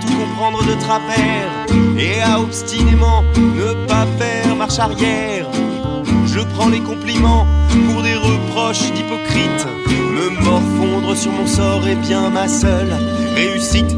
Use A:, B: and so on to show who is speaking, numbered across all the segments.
A: tout comprendre de travers et à obstinément ne pas faire marche arrière. Je prends les compliments pour des reproches d'hypocrite. Me morfondre sur mon sort est bien ma seule réussite.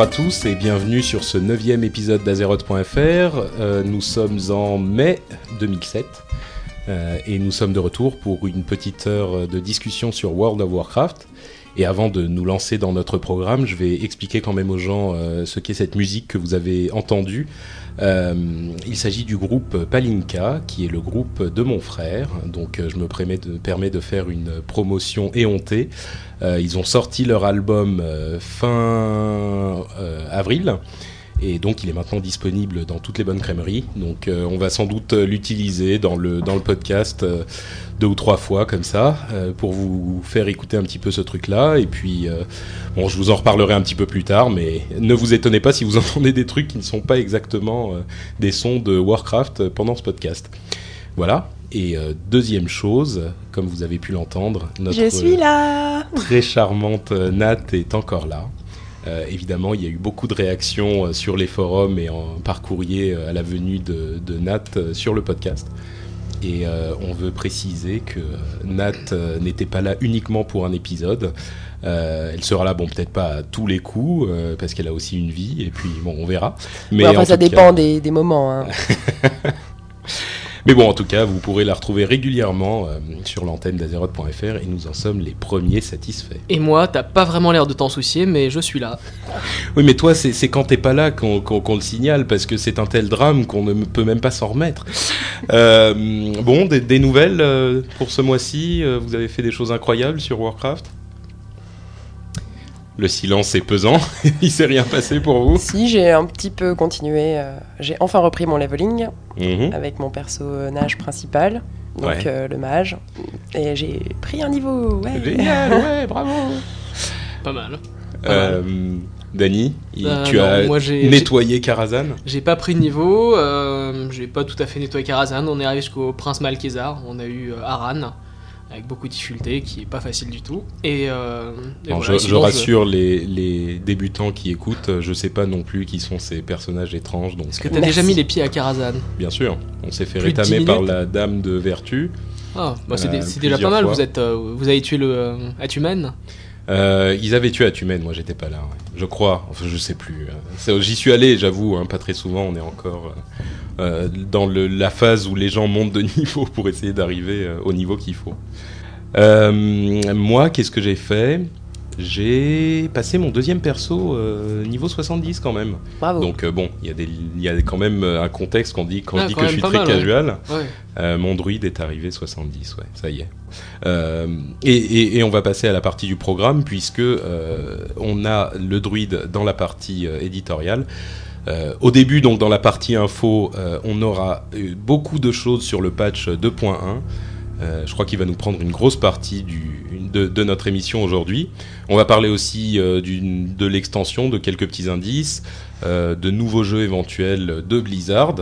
B: Bonjour à tous et bienvenue sur ce neuvième épisode d'Azeroth.fr. Euh, nous sommes en mai 2007 euh, et nous sommes de retour pour une petite heure de discussion sur World of Warcraft. Et avant de nous lancer dans notre programme, je vais expliquer quand même aux gens euh, ce qu'est cette musique que vous avez entendue. il s'agit du groupe Palinka, qui est le groupe de mon frère. Donc je me permets de, faire une promotion éhontée. Euh, ils ont sorti leur album euh, fin euh, avril. Et donc il est maintenant disponible dans toutes les bonnes crèmeries. Donc on va sans doute l'utiliser dans le, dans le podcast deux ou trois fois comme ça pour vous faire écouter un petit peu ce truc-là. Et puis bon, je vous en reparlerai un petit peu plus tard, mais ne vous étonnez pas si vous entendez des trucs qui ne sont pas exactement des sons de Warcraft pendant ce podcast. Voilà. Et euh, deuxième chose, comme vous avez pu l'entendre,
C: notre Je suis là
B: très charmante euh, Nat est encore là. Euh, évidemment, il y a eu beaucoup de réactions sur les forums et en, par courrier à la venue de, de Nat sur le podcast. Et on veut préciser que Nat n'était pas là uniquement pour un épisode. elle sera là, bon, peut-être pas à tous les coups, parce qu'elle a aussi une vie, et puis bon, on verra.
C: Mais enfin, ça dépend des, des, moments. Hein.
B: Mais bon, en tout cas, vous pourrez la retrouver régulièrement euh, sur l'antenne d'Azeroth.fr et nous en sommes les premiers satisfaits.
D: Et moi, t'as pas vraiment l'air de t'en soucier, mais je suis là.
B: Oui, mais toi, c'est quand t'es pas là qu'on le signale parce que c'est un tel drame qu'on ne peut même pas s'en remettre. Euh, bon, des, nouvelles euh, pour ce mois-ci Vous avez fait des choses incroyables sur Warcraft? Le silence est pesant. Il s'est rien passé pour vous?
C: Si, j'ai un petit peu continué. Euh, j'ai enfin repris mon leveling mhm. avec mon personnage principal, donc euh, le mage. Et j'ai pris un niveau. Ouais.
B: Génial, ouais, bravo.
D: Pas mal.
B: Euh, Dany, bah, tu as nettoyé Karazhan
D: J'ai pas pris de niveau, j'ai pas tout à fait nettoyé Karazhan. On est arrivé jusqu'au Prince Malkézar, on a eu Aran avec beaucoup de difficultés, qui est pas facile du tout. Et, euh,
B: je, rassure Les, débutants qui écoutent, je sais pas non plus qui sont ces personnages étranges.
D: Est-ce que tu as déjà mis les pieds à Karazhan
B: Bien sûr, on s'est fait rétamer par la dame de vertu.
D: Ah, bah c'est euh, déjà pas mal, vous, êtes, euh, vous avez tué le Atumen
B: euh, ils avaient tué Atumen, moi j'étais pas là, je crois, enfin je sais plus. J'y suis allé, j'avoue, hein, pas très souvent, on est encore euh, dans la phase où les gens montent de niveau pour essayer d'arriver euh, au niveau qu'il faut. Euh, moi, qu'est-ce que j'ai fait? J'ai passé mon deuxième perso euh, niveau 70 quand même.
C: Bravo.
B: Donc euh, bon, il y, a quand même euh, un contexte qu'on dit, quand ah, dit que je suis très casual. mon druide est arrivé 70, ouais, ça y est. Et, on va passer à la partie du programme puisque on a le druide dans la partie éditoriale. au début, donc dans la partie info, on aura beaucoup de choses sur le patch 2.1. Euh, je crois qu'il va nous prendre une grosse partie de, notre émission aujourd'hui. On va parler aussi euh, de l'extension, de quelques petits indices, euh, de nouveaux jeux éventuels de Blizzard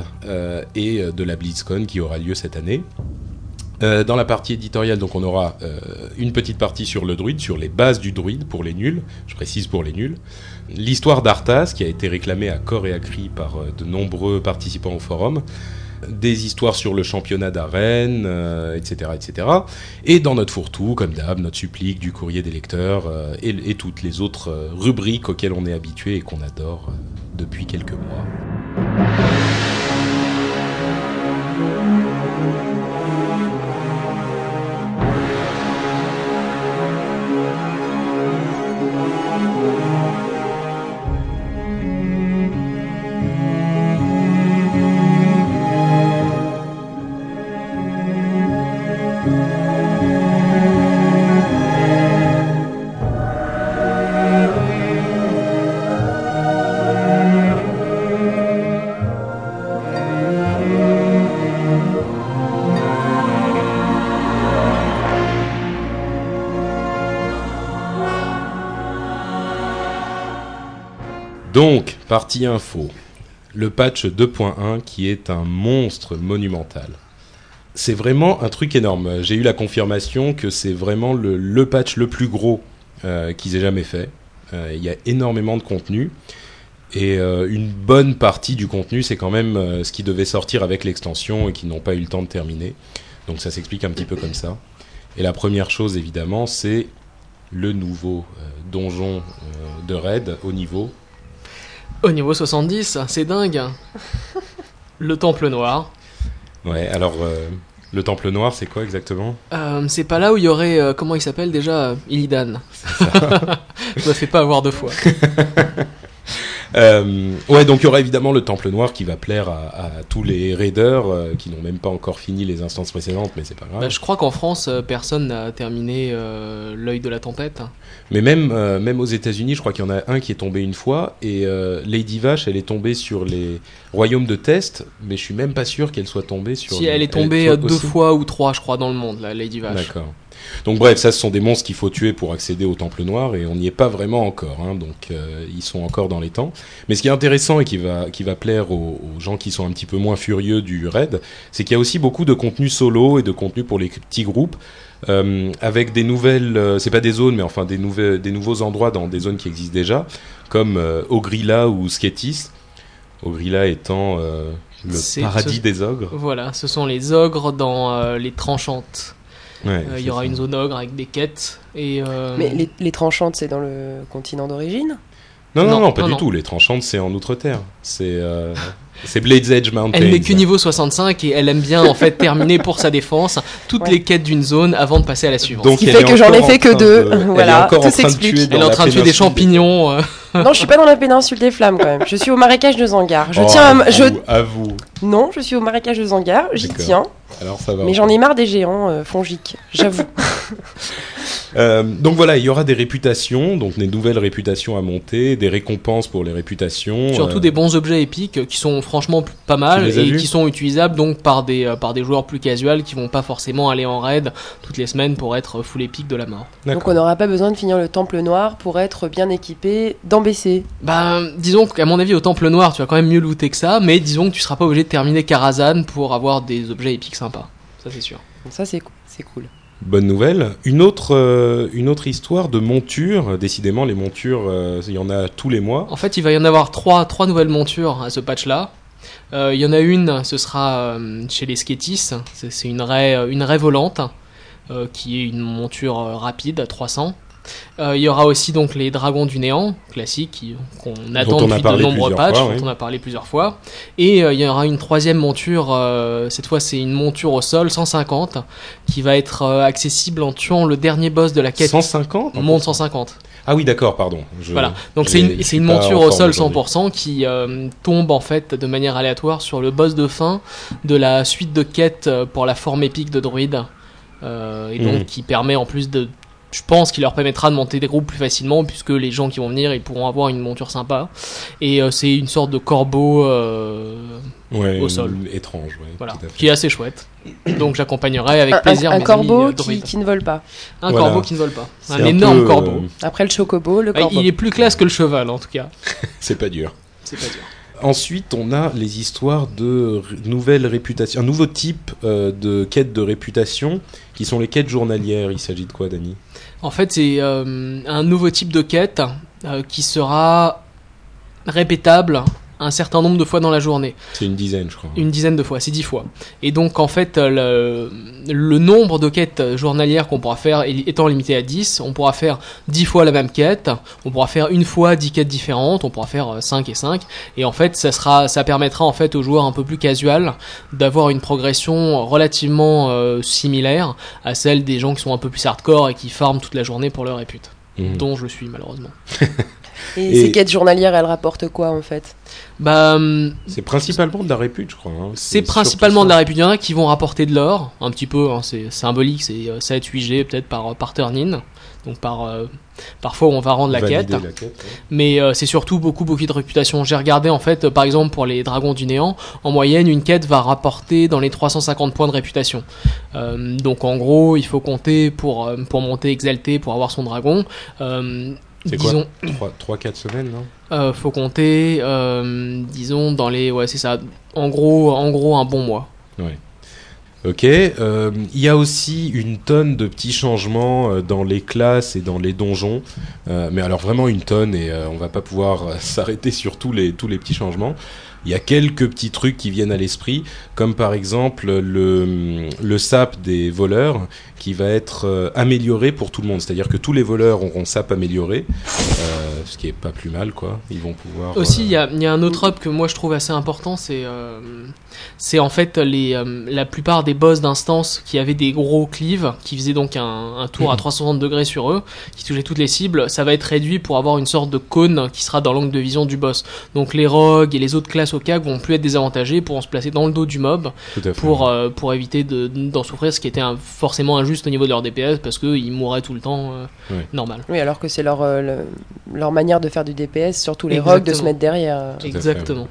B: et de la BlizzCon qui aura lieu cette année. dans la partie éditoriale, donc on aura une petite partie sur le druide, sur les bases du druide pour les nuls, je précise pour les nuls. L'histoire d'Arthas, qui a été réclamée à corps et à cri par de nombreux participants au forum des histoires sur le championnat d'arène, etc., euh, etc. Et dans notre fourre-tout, comme d'hab, notre supplique du courrier des lecteurs euh, et, toutes les autres euh, rubriques auxquelles on est habitué et qu'on adore depuis quelques mois. Donc, partie info. Le patch 2.1 qui est un monstre monumental. C'est vraiment un truc énorme. J'ai eu la confirmation que c'est vraiment le, patch le plus gros euh, qu'ils aient jamais fait. Euh, il y a énormément de contenu. Et euh, une bonne partie du contenu, c'est quand même ce qui devait sortir avec l'extension et qui n'ont pas eu le temps de terminer. Donc ça s'explique un petit peu comme ça. Et la première chose, évidemment, c'est le nouveau donjon de raid au niveau
D: au niveau 70, c'est dingue. le Temple Noir.
B: Ouais, alors euh, le Temple Noir, c'est quoi exactement?
D: Euh, C'est pas là où il y aurait, euh, comment il s'appelle déjà? Illidan. Je me fais pas avoir deux fois.
B: Euh, ouais, donc il y aura évidemment le Temple Noir qui va plaire à, tous les raiders euh, qui n'ont même pas encore fini les instances précédentes, mais c'est pas grave.
D: Bah, je crois qu'en France, euh, personne n'a terminé l'œil de la tempête.
B: Mais même, même aux États-Unis, je crois qu'il y en a un qui est tombé une fois, et Lady Vache, elle est tombée sur les royaumes de test, mais je suis même pas sûr qu'elle soit tombée sur.
D: Si, elle est tombée deux fois ou trois, je crois, dans le monde, la Lady Vache.
B: D'accord. Donc bref, ça ce sont des monstres qu'il faut tuer pour accéder au Temple Noir et on n'y est pas vraiment encore, hein, donc euh, ils sont encore dans les temps. Mais ce qui est intéressant et qui va, qui va plaire aux, gens qui sont un petit peu moins furieux du raid, c'est qu'il y a aussi beaucoup de contenu solo et de contenu pour les petits groupes. Euh, avec des nouvelles, euh, c'est pas des zones, mais enfin des, nouvelles, des nouveaux endroits dans des zones qui existent déjà, comme Ogrilla ou Sketis. Ogrilla étant le paradis des ogres.
D: Voilà, ce sont les ogres dans les tranchantes. Euh, il y aura une zone ogre avec des quêtes. Et, euh,
C: Mais les, les tranchantes, c'est dans le continent d'origine?
B: Non, non, non, pas du tout. Les tranchantes, c'est en Outre-Terre. C'est euh, c'est Blade's Edge Mountain.
D: Elle n'est que niveau 65 et elle aime bien en fait terminer pour sa défense toutes les quêtes d'une zone avant de passer à la suivante.
C: Donc, Ce qui fait que j'en ai fait que deux. voilà, tout s'explique.
D: Elle est en train de tuer des champignons.
C: non, je suis pas dans la péninsule des flammes quand même. Je suis au marécage de Zangar. Je
B: oh,
C: tiens
B: à, je... à vous.
C: Non, je suis au marécage de Zangar. J'y tiens.
B: Alors ça va.
C: Mais j'en ai marre des géants euh, fongiques, j'avoue.
B: Euh, donc voilà, il y aura des réputations, donc des nouvelles réputations à monter, des récompenses pour les réputations.
D: Surtout euh, des bons objets épiques qui sont franchement pas mal et qui sont utilisables donc par des, par des joueurs plus casuals qui vont pas forcément aller en raid toutes les semaines pour être full épique de la mort.
C: Donc on n'aura pas besoin de finir le temple noir pour être bien équipé dans BC.
D: Bah disons qu'à mon avis au temple noir tu vas quand même mieux looter que ça, mais disons que tu seras pas obligé de terminer Karazhan pour avoir des objets épiques sympas. Ça, c'est sûr.
C: Ça, c'est cool.
B: Bonne nouvelle. Une autre, euh, une autre histoire de monture. Décidément, les montures, euh, il y en a tous les mois.
D: En fait, il va y en avoir trois, trois nouvelles montures à ce patch-là. Euh, il y en a une, ce sera chez les Sketis. C'est une raie, une raie volante, qui est une monture rapide à 300. Euh, il y aura aussi donc les Dragons du Néant, classiques, qu'on attend depuis de nombreux patchs, dont on a parlé plusieurs fois. Et euh, il y aura une troisième monture, euh, cette fois c'est une monture au sol, 150, qui va être accessible en tuant le dernier boss de la quête.
B: 150
D: Monde 150.
B: Ah oui, d'accord, pardon.
D: Voilà, donc c'est une, une monture au sol 100% qui euh, tombe en fait de manière aléatoire sur le boss de fin de la suite de quêtes pour la forme épique de druide. et donc mhm. qui permet en plus de je pense qu'il leur permettra de monter des groupes plus facilement puisque les gens qui vont venir ils pourront avoir une monture sympa. Et euh, c'est une sorte de corbeau euh, au sol.
B: étrange
D: voilà, qui est assez chouette. Donc j'accompagnerai avec plaisir
C: un, corbeau euh, qui, ne vole pas.
D: Un corbeau qui ne vole pas. Un, énorme corbeau.
C: Après le chocobo le corbeau.
D: il est plus classe que le cheval en tout cas.
B: C'est pas dur.
D: C'est pas dur.
B: Ensuite, on a les histoires de nouvelles réputations, un nouveau type de quêtes de réputation qui sont les quêtes journalières. Il s'agit de quoi, Dani?
D: En fait, c'est euh, un nouveau type de quête euh, qui sera répétable un certain nombre de fois dans la journée.
B: C'est une dizaine, je crois.
D: Une dizaine de fois, c'est dix fois. Et donc, en fait, le, le nombre de quêtes journalières qu'on pourra faire étant limité à 10, on pourra faire dix fois la même quête, on pourra faire une fois dix quêtes différentes, on pourra faire 5 euh, et 5. Et en fait, ça, sera, ça permettra en fait aux joueurs un peu plus casual d'avoir une progression relativement euh, similaire à celle des gens qui sont un peu plus hardcore et qui farment toute la journée pour leur répute. Mmh. Dont je suis malheureusement.
C: Et, ces quêtes journalières, elles rapportent quoi en fait?
D: Bah, hum,
B: c'est principalement de la répute, je crois. Hein.
D: C'est principalement de la répute. Il y en a qui vont rapporter de l'or, un petit peu, hein, c'est symbolique, c'est 7-8G euh, peut-être par, par turn-in. Donc par, euh, parfois on va rendre la quête. Mais euh, c'est surtout beaucoup, beaucoup de réputation. J'ai regardé en fait, par exemple pour les dragons du néant, en moyenne une quête va rapporter dans les 350 points de réputation. donc en gros, il faut compter pour, pour monter exalté, pour avoir son dragon.
B: C'est quoi 3-4 semaines, non
D: euh, Faut compter, euh, disons, dans les. Ouais, c'est ça. En gros, en gros, un bon mois.
B: Ouais. Ok. Euh, il y a aussi une tonne de petits changements dans les classes et dans les donjons. mais alors, vraiment une tonne, et on va pas pouvoir s'arrêter sur tous les, tous les petits changements. Il y a quelques petits trucs qui viennent à l'esprit, comme par exemple le, le sap des voleurs qui va être euh, amélioré pour tout le monde. C'est-à-dire que tous les voleurs auront sap amélioré, euh, ce qui est pas plus mal, quoi. Ils vont pouvoir.
D: Aussi, il y, a, y, a un autre up que moi je trouve assez important, c'est euh, c'est en fait les, la plupart des boss d'instance qui avaient des gros cleaves, qui faisaient donc un, un tour à 360 mhm. degrés sur eux, qui touchaient toutes les cibles, ça va être réduit pour avoir une sorte de cône qui sera dans l'angle de vision du boss. Donc les rogues et les autres classes au CAG vont plus être désavantagés, pourront se placer dans le dos du mob pour, pour éviter d'en souffrir, ce qui était un, forcément un juste au niveau de leur DPS parce qu'ils mourraient tout le temps euh, normal.
C: Oui, alors que c'est leur, euh, leur manière de faire du DPS, surtout les rogues, de se mettre derrière.
D: Exactement.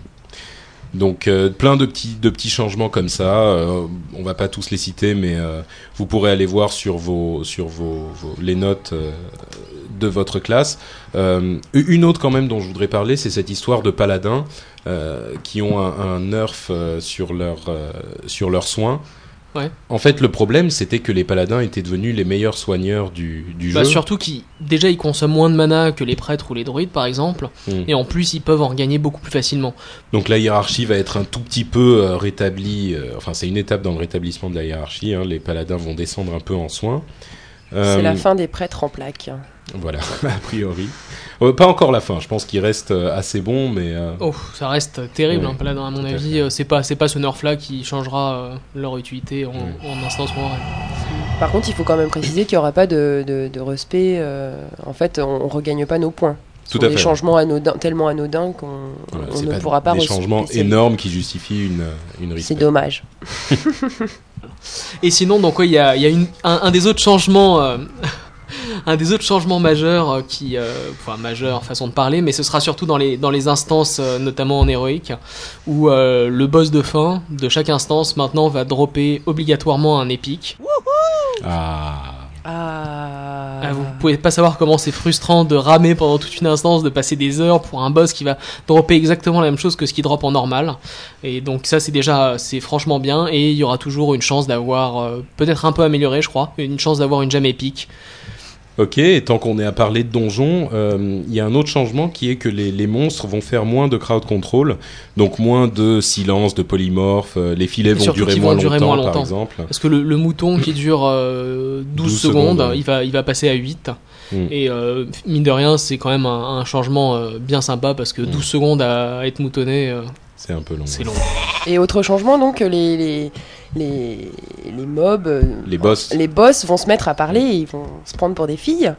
B: Donc euh, plein de petits, de petits changements comme ça. on va pas tous les citer, mais vous pourrez aller voir sur vos, sur vos, les notes de votre classe. une autre quand même dont je voudrais parler, c'est cette histoire de paladins qui ont un, un nerf sur leur sur leurs soins. En fait, le problème, c'était que les paladins étaient devenus les meilleurs soigneurs du, bah,
D: jeu. Surtout qu'ils, déjà, ils consomment moins de mana que les prêtres ou les druides, par exemple, hmm. et en plus, ils peuvent en gagner beaucoup plus facilement.
B: Donc la hiérarchie va être un tout petit peu euh, rétablie. Euh, enfin, c'est une étape dans le rétablissement de la hiérarchie. Hein. les paladins vont descendre un peu en soins.
C: c'est la euh, fin des prêtres en plaque.
B: Voilà, a priori. Euh, pas encore la fin, je pense qu'il reste euh, assez bon, mais. Euh,
D: oh, ça reste terrible, hein, là, à mon avis. C'est pas, c'est pas ce nerf-là qui changera leur utilité en, en instance
C: Par contre, il faut quand même préciser qu'il n'y aura pas de, de, respect. en fait, on, ne regagne pas nos points. Tout à des changements anodins, tellement anodins qu'on ne pourra pas.
B: Des changements énormes qui justifient une, une
C: C'est dommage.
D: Et sinon, donc, il y a, y a une, un, des autres changements un des autres changements majeurs euh, qui, euh, enfin majeur façon de parler, mais ce sera surtout dans les dans les instances, euh, notamment en héroïque, où le boss de fin de chaque instance maintenant va dropper obligatoirement un épique.
B: Ah.
C: Ah.
D: ah. Vous pouvez pas savoir comment c'est frustrant de ramer pendant toute une instance, de passer des heures pour un boss qui va dropper exactement la même chose que ce qui drop en normal. Et donc ça c'est déjà c'est franchement bien et il y aura toujours une chance d'avoir peut-être un peu amélioré je crois, une chance d'avoir une gemme épique.
B: Ok, et tant qu'on est à parler de donjons, euh, il y a un autre changement qui est que les, monstres vont faire moins de crowd control, donc moins de silence, de polymorphes, euh, les filets vont durer, moins, longtemps, par exemple.
D: Parce que le, mouton qui dure 12, euh, secondes, il, va, il va passer à 8. Hmm. Et mine de rien, c'est quand même un, changement bien sympa parce que 12 hmm. secondes à être moutonné.
B: C'est un peu long.
D: C'est long.
C: Et autre changement, donc, les, les, les mobs, euh,
B: les boss.
C: les boss vont se mettre à parler, et ils vont se prendre pour des filles.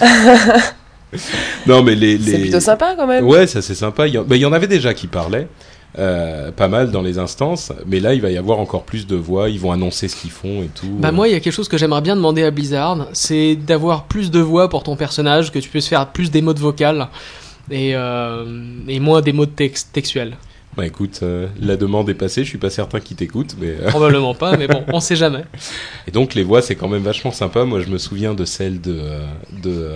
B: non, mais les.
C: C'est plutôt sympa quand même.
B: Ouais, ça c'est sympa. Il y, en... il y en avait déjà qui parlaient. Euh, pas mal dans les instances, mais là il va y avoir encore plus de voix, ils vont annoncer ce qu'ils font et tout.
D: Bah moi il y a quelque chose que j'aimerais bien demander à Blizzard, c'est d'avoir plus de voix pour ton personnage, que tu puisses faire plus des modes vocales et, euh, et moins des modes texte textuels.
B: Bah écoute, euh, la demande est passée, je suis pas certain qu'ils t'écoutent, mais... Euh,
D: Probablement pas, mais bon, on sait jamais.
B: Et donc les voix, c'est quand même vachement sympa. Moi, je me souviens de celle de... Euh, de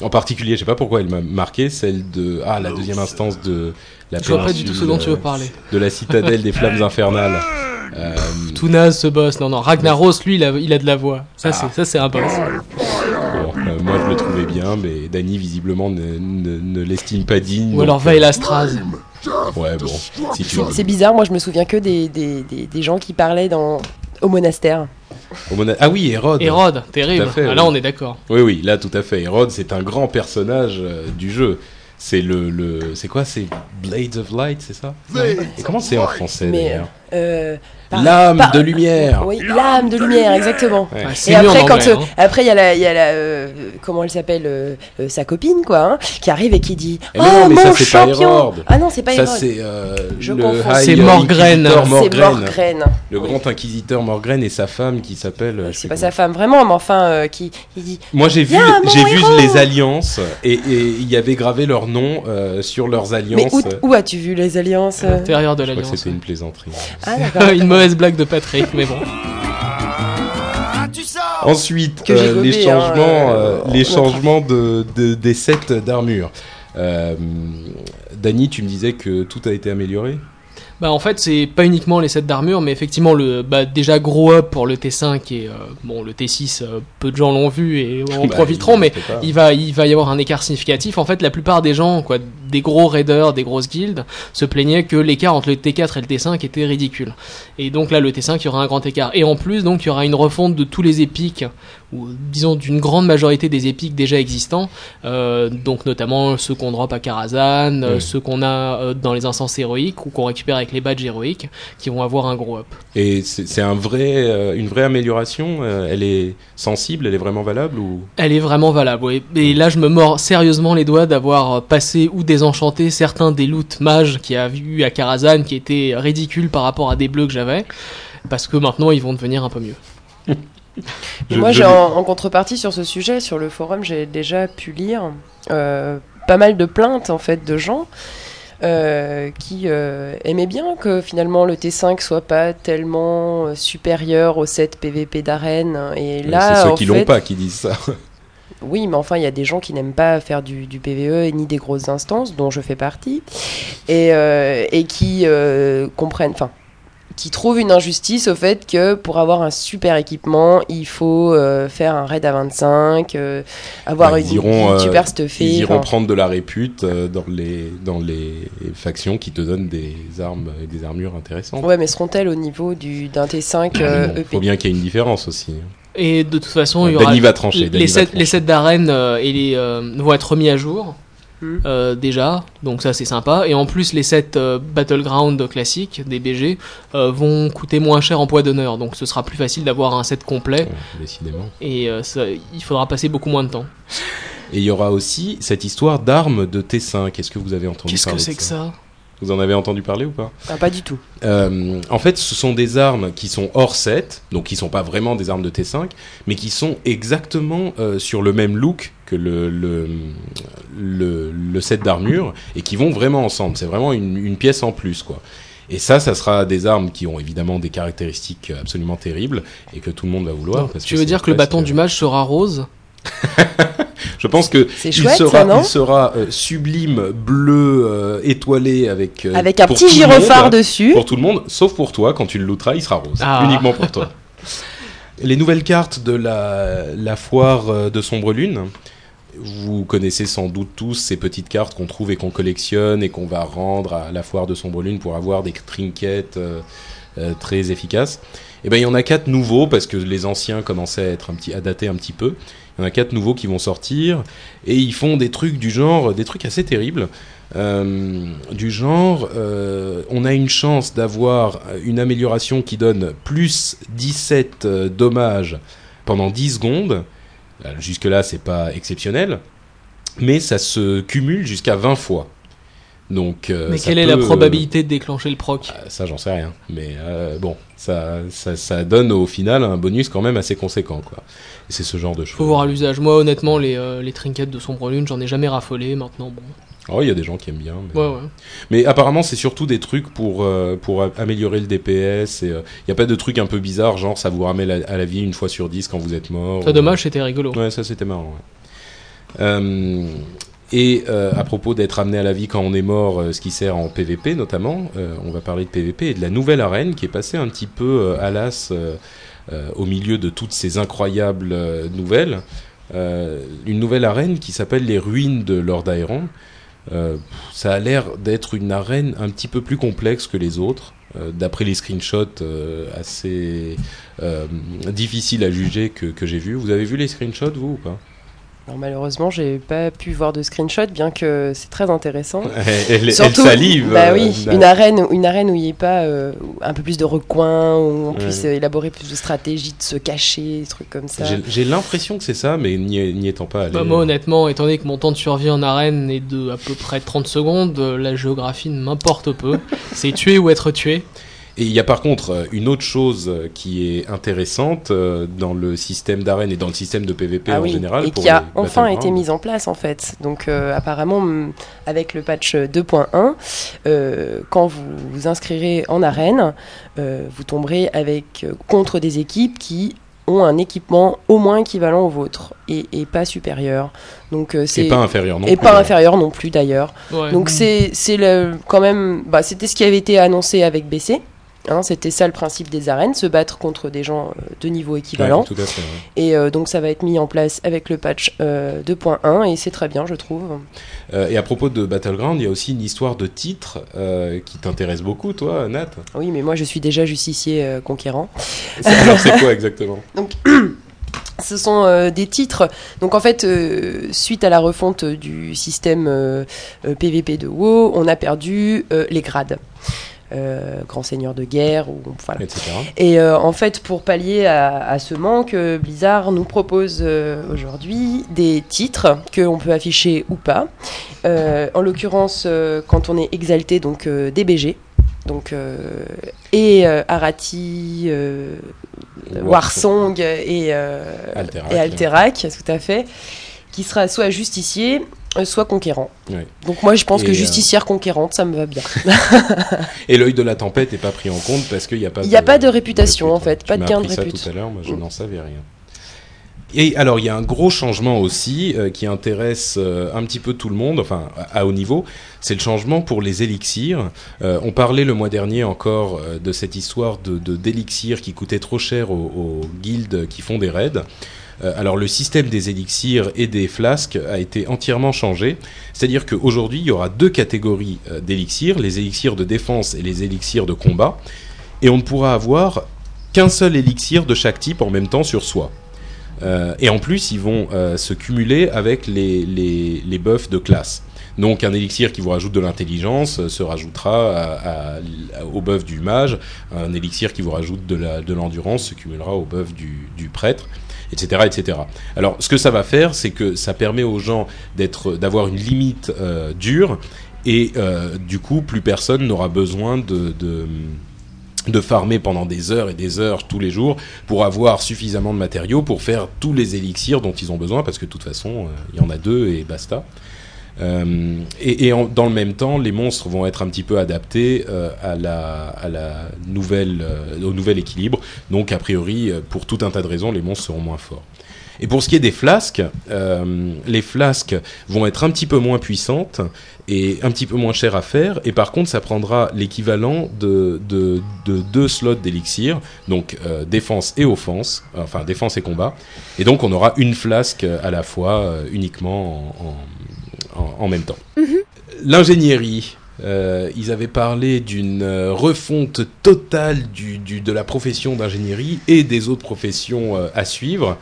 B: en particulier, je sais pas pourquoi elle m'a marqué, celle de... Ah, la deuxième instance de...
D: La je vois pas du tout ce dont tu veux parler.
B: De la citadelle des flammes infernales.
D: Euh... Tout naze ce boss. Non, non, Ragnaros, lui, il a, il a de la voix. Ça, ah. c'est, ça, c'est un boss.
B: Bon, moi, je le trouvais bien, mais Danny, visiblement, ne, ne, l'estime pas digne.
D: Ou alors Veil Lastraz.
B: Ouais, bon. Si
C: c'est bizarre, moi je me souviens que des, des, des, gens qui parlaient dans... au monastère.
B: Au Ah oui, Hérode.
D: Hérode, terrible. ah, là, on est d'accord.
B: Oui, oui, là, tout à fait. Hérode, c'est un grand personnage euh, du jeu. C'est le, le c'est quoi C'est Blades of Light, c'est ça? Et comment c'est en français d'ailleurs?
C: euh,
B: L'âme de lumière.
C: Oui, l'âme de lumière, exactement. et après, quand euh, hein. après il y a la, y a la euh, comment elle s'appelle euh, sa copine quoi, hein, qui arrive et qui dit
B: eh Oh mais mon ça, champion.
C: ah non, c'est pas
B: Ça c'est le
D: C'est Morgren.
C: C'est Morgren.
B: Le grand inquisiteur Morgren et sa femme qui s'appelle.
C: C'est pas sa femme vraiment, mais enfin qui, dit.
B: Moi j'ai vu j'ai vu les alliances et il y avait gravé leur nom sur leurs alliances.
C: Mais où, as-tu vu les alliances
D: À l'intérieur de l'alliance.
B: C'était une plaisanterie.
C: Ah d'accord.
D: Blague de Patrick, mais bon.
B: Ensuite, euh, les changements, hein, euh, les changements de, des sets d'armure. Euh, Dany, tu me disais que tout a été amélioré?
D: Bah en fait c'est pas uniquement les sets d'armure mais effectivement le bah, déjà gros up pour le T5 et euh, bon le T6 euh, peu de gens l'ont vu et en bah, profiteront mais il va il va y avoir un écart significatif en fait la plupart des gens quoi des gros raiders des grosses guildes se plaignaient que l'écart entre le T4 et le T5 était ridicule et donc là le T5 il y aura un grand écart et en plus donc il y aura une refonte de tous les épiques ou disons d'une grande majorité des épiques déjà existants, euh, donc notamment ceux qu'on drop à Karazhan, euh, ceux qu'on a euh, dans les instances héroïques ou qu'on récupère avec les badges héroïques, qui vont avoir un gros up.
B: Et c'est un vrai, une vraie amélioration. elle est sensible, elle est vraiment valable ou?
D: Elle est vraiment valable. Oui. Et là, je me mords sérieusement les doigts d'avoir passé ou désenchanté certains des loots mages qui a vu à Karazhan, qui étaient ridicules par rapport à des bleus que j'avais, parce que maintenant ils vont devenir un peu mieux.
C: Moi, j'ai en, contrepartie sur ce sujet, sur le forum, j'ai déjà pu lire euh, pas mal de plaintes en fait de gens euh, qui euh, aimaient bien que finalement le T5 soit pas tellement supérieur au 7 PVP d'arène. Et là,
B: c'est ceux qui l'ont pas qui disent ça.
C: Oui, mais enfin, il y a des gens qui n'aiment pas faire du, du, PVE ni des grosses instances, dont je fais partie, et, et qui comprennent, enfin, qui trouve une injustice au fait que pour avoir un super équipement, il faut euh, faire un raid à 25, euh, avoir une,
B: iront,
C: super stuffée.
B: Ils iront prendre de la répute euh, dans, les, dans les factions qui te donnent des armes et des armures intéressantes.
C: Ouais, mais seront-elles au niveau d'un T5 EP
B: Il faut bien qu'il y ait une différence aussi.
D: Et de toute façon, il y aura
B: va trancher,
D: les, sets, les sets d'arène et les, vont être remis à jour. Hmm. Euh, déjà, donc ça c'est sympa. Et en plus, les sets euh, Battleground classiques des BG euh, vont coûter moins cher en poids d'honneur, donc ce sera plus facile d'avoir un set complet.
B: décidément.
D: Et il faudra passer beaucoup moins de temps.
B: Et il y aura aussi cette histoire d'armes de T5. Est-ce que vous avez entendu
D: Qu'est-ce
B: que
D: c'est que ça?
B: Vous en avez entendu parler ou pas
C: ah, Pas du tout.
B: Euh, en fait, ce sont des armes qui sont hors set, donc qui sont pas vraiment des armes de T5, mais qui sont exactement euh, sur le même look que le, le, le, set d'armure et qui vont vraiment ensemble. C'est vraiment une, une, pièce en plus, quoi. Et ça, ça sera des armes qui ont évidemment des caractéristiques absolument terribles et que tout le monde va vouloir. parce
D: tu veux dire que le bâton du mage sera rose?
B: Je pense que il sera, sera euh, sublime, bleu, euh, étoilé avec
C: euh, avec un petit gyrophare dessus.
B: Pour tout le monde, sauf pour toi. Quand tu le looteras, il sera rose, ah. uniquement pour toi. Les nouvelles cartes de la, la foire de Sombre Lune. Vous connaissez sans doute tous ces petites cartes qu'on trouve et qu'on collectionne et qu'on va rendre à la foire de Sombre Lune pour avoir des trinkets très efficaces. Et eh ben il y en a quatre nouveaux parce que les anciens commençaient à être un petit à dater un petit peu. Il y en a quatre nouveaux qui vont sortir et ils font des trucs du genre, des trucs assez terribles. Euh, du genre, euh, on a une chance d'avoir une amélioration qui donne plus 17 euh, dommages pendant 10 secondes. Jusque-là, c'est pas exceptionnel. mais ça se cumule jusqu'à 20 fois. Donc,
D: euh, mais quelle est la probabilité de déclencher le proc?
B: Ah, Ça, j'en sais rien. Mais euh, bon, ça, ça, donne au final un bonus quand même assez conséquent. Quoi. Et c'est ce genre de choses.
D: Faut voir à l'usage. Moi, honnêtement, les, les trinkets de Sombre Lune, j'en ai jamais raffolé. Maintenant, bon.
B: Oh, il y a des gens qui aiment bien.
D: Mais, ouais, ouais.
B: mais apparemment, c'est surtout des trucs pour, pour améliorer le DPS. Il n'y a pas de trucs un peu bizarres, genre ça vous ramène à la vie une fois sur 10 quand vous êtes mort.
D: C'est dommage, c'était rigolo.
B: Ouais, ça c'était marrant. Euh, et euh, à propos d'être amené à la vie quand on est mort, euh, ce qui sert en PVP notamment, on va parler de PVP et de la nouvelle arène qui est passée un petit peu à l'as au milieu de toutes ces incroyables nouvelles. une nouvelle arène qui s'appelle les ruines de Lord Aeron. ça a l'air d'être une arène un petit peu plus complexe que les autres. D'après les screenshots assez difficiles à juger que, que j'ai vus. Vous avez vu les screenshots, vous ou pas?
C: Alors malheureusement, j'ai pas pu voir de screenshot, bien que c'est très intéressant.
B: elle, Surtout, salive.
C: Bah oui, euh, une arène, une arène où il n'y ait pas euh, un peu plus de recoins, où on puisse élaborer plus de stratégies, de se cacher, des trucs comme ça.
B: J'ai l'impression que c'est ça, mais n'y étant pas allé.
D: Bah moi, honnêtement, étant donné que mon temps de survie en arène est de à peu près 30 secondes, la géographie ne m'importe peu. c'est tuer ou être tué.
B: Et il y a par contre euh, une autre chose euh, qui est intéressante euh, dans le système d'arène et dans le système de PVP
C: ah
B: en général.
C: Et qui a enfin été mise en place en fait. Donc apparemment avec le patch 2.1, quand vous vous inscrirez en arène, vous tomberez avec contre des équipes qui ont un équipement au moins équivalent au vôtre et, pas supérieur. Donc c'est
B: et pas inférieur non
C: et pas inférieur non plus d'ailleurs. Donc c'est c'est quand même bah, c'était ce qui avait été annoncé avec BC. Hein, c'était ça le principe des arènes, se battre contre des gens euh, de niveau équivalent. Et euh, donc ça va être mis en place avec le patch 2.1 euh, et c'est très bien, je trouve.
B: et à propos de Battleground, il y a aussi une histoire de titre qui t'intéresse beaucoup, toi, Nat.
C: Oui, mais moi je suis déjà justicier conquérant.
B: Alors c'est quoi exactement?
C: Donc, Ce sont des titres. Donc en fait, suite à la refonte du système PVP de WoW, on a perdu les grades. Euh, grand seigneur de guerre, ou, voilà. Et euh, en fait, pour pallier à, ce manque, euh, Blizzard nous propose aujourd'hui des titres qu'on peut afficher ou pas. en l'occurrence, quand on est exalté, donc DBG. Donc, et Arati, Warsong et,
B: Alterac,
C: et Alterac, tout à fait, qui sera soit justicier, euh, soit conquérant. Donc moi je pense que euh, justicière conquérante, ça me va bien.
B: et l'œil de la tempête n'est pas pris en compte parce qu'il n'y a pas.
C: Il n'y a pas de réputation en fait, pas de gain de réputation.
B: tout à l'heure, moi je mm. n'en savais rien. Et alors il y a un gros changement aussi euh, qui intéresse un petit peu tout le monde, enfin à, haut niveau, c'est le changement pour les élixirs. on parlait le mois dernier encore de cette histoire de d'élixirs qui coûtaient trop cher aux, aux guildes qui font des raids. Euh, alors le système des élixirs et des flasques a été entièrement changé. C'est-à-dire qu'aujourd'hui, il y aura deux catégories euh, d'élixirs, les élixirs de défense et les élixirs de combat. Et on ne pourra avoir qu'un seul élixir de chaque type en même temps sur soi. Euh, et en plus, ils vont se cumuler avec les, les, buffs de classe. Donc un élixir qui vous rajoute de l'intelligence se rajoutera au buff du mage, un élixir qui vous rajoute de l'endurance se cumulera au buff du prêtre etc.. Alors, ce que ça va faire, c'est que ça permet aux gens d'avoir une limite euh, dure, et euh, du coup, plus personne n'aura besoin de farmer pendant des heures et des heures tous les jours pour avoir suffisamment de matériaux pour faire tous les élixirs dont ils ont besoin parce que de toute façon euh, il y en a deux et basta. Euh, et, dans le même temps, les monstres vont être un petit peu adaptés euh, à, la, nouvelle, euh, au nouvel équilibre. Donc, a priori, pour tout un tas de raisons, les monstres seront moins forts. Et pour ce qui est des flasques, les flasques vont être un petit peu moins puissantes et un petit peu moins chères à faire. Et par contre, ça prendra l'équivalent de, de, deux slots d'élixir, donc défense et offense, enfin défense et combat. Et donc, on aura une flasque à la fois uniquement en en, même temps. L'ingénierie. Euh, ils avaient parlé d'une euh, refonte totale du, de la profession d'ingénierie et des autres professions euh, à suivre.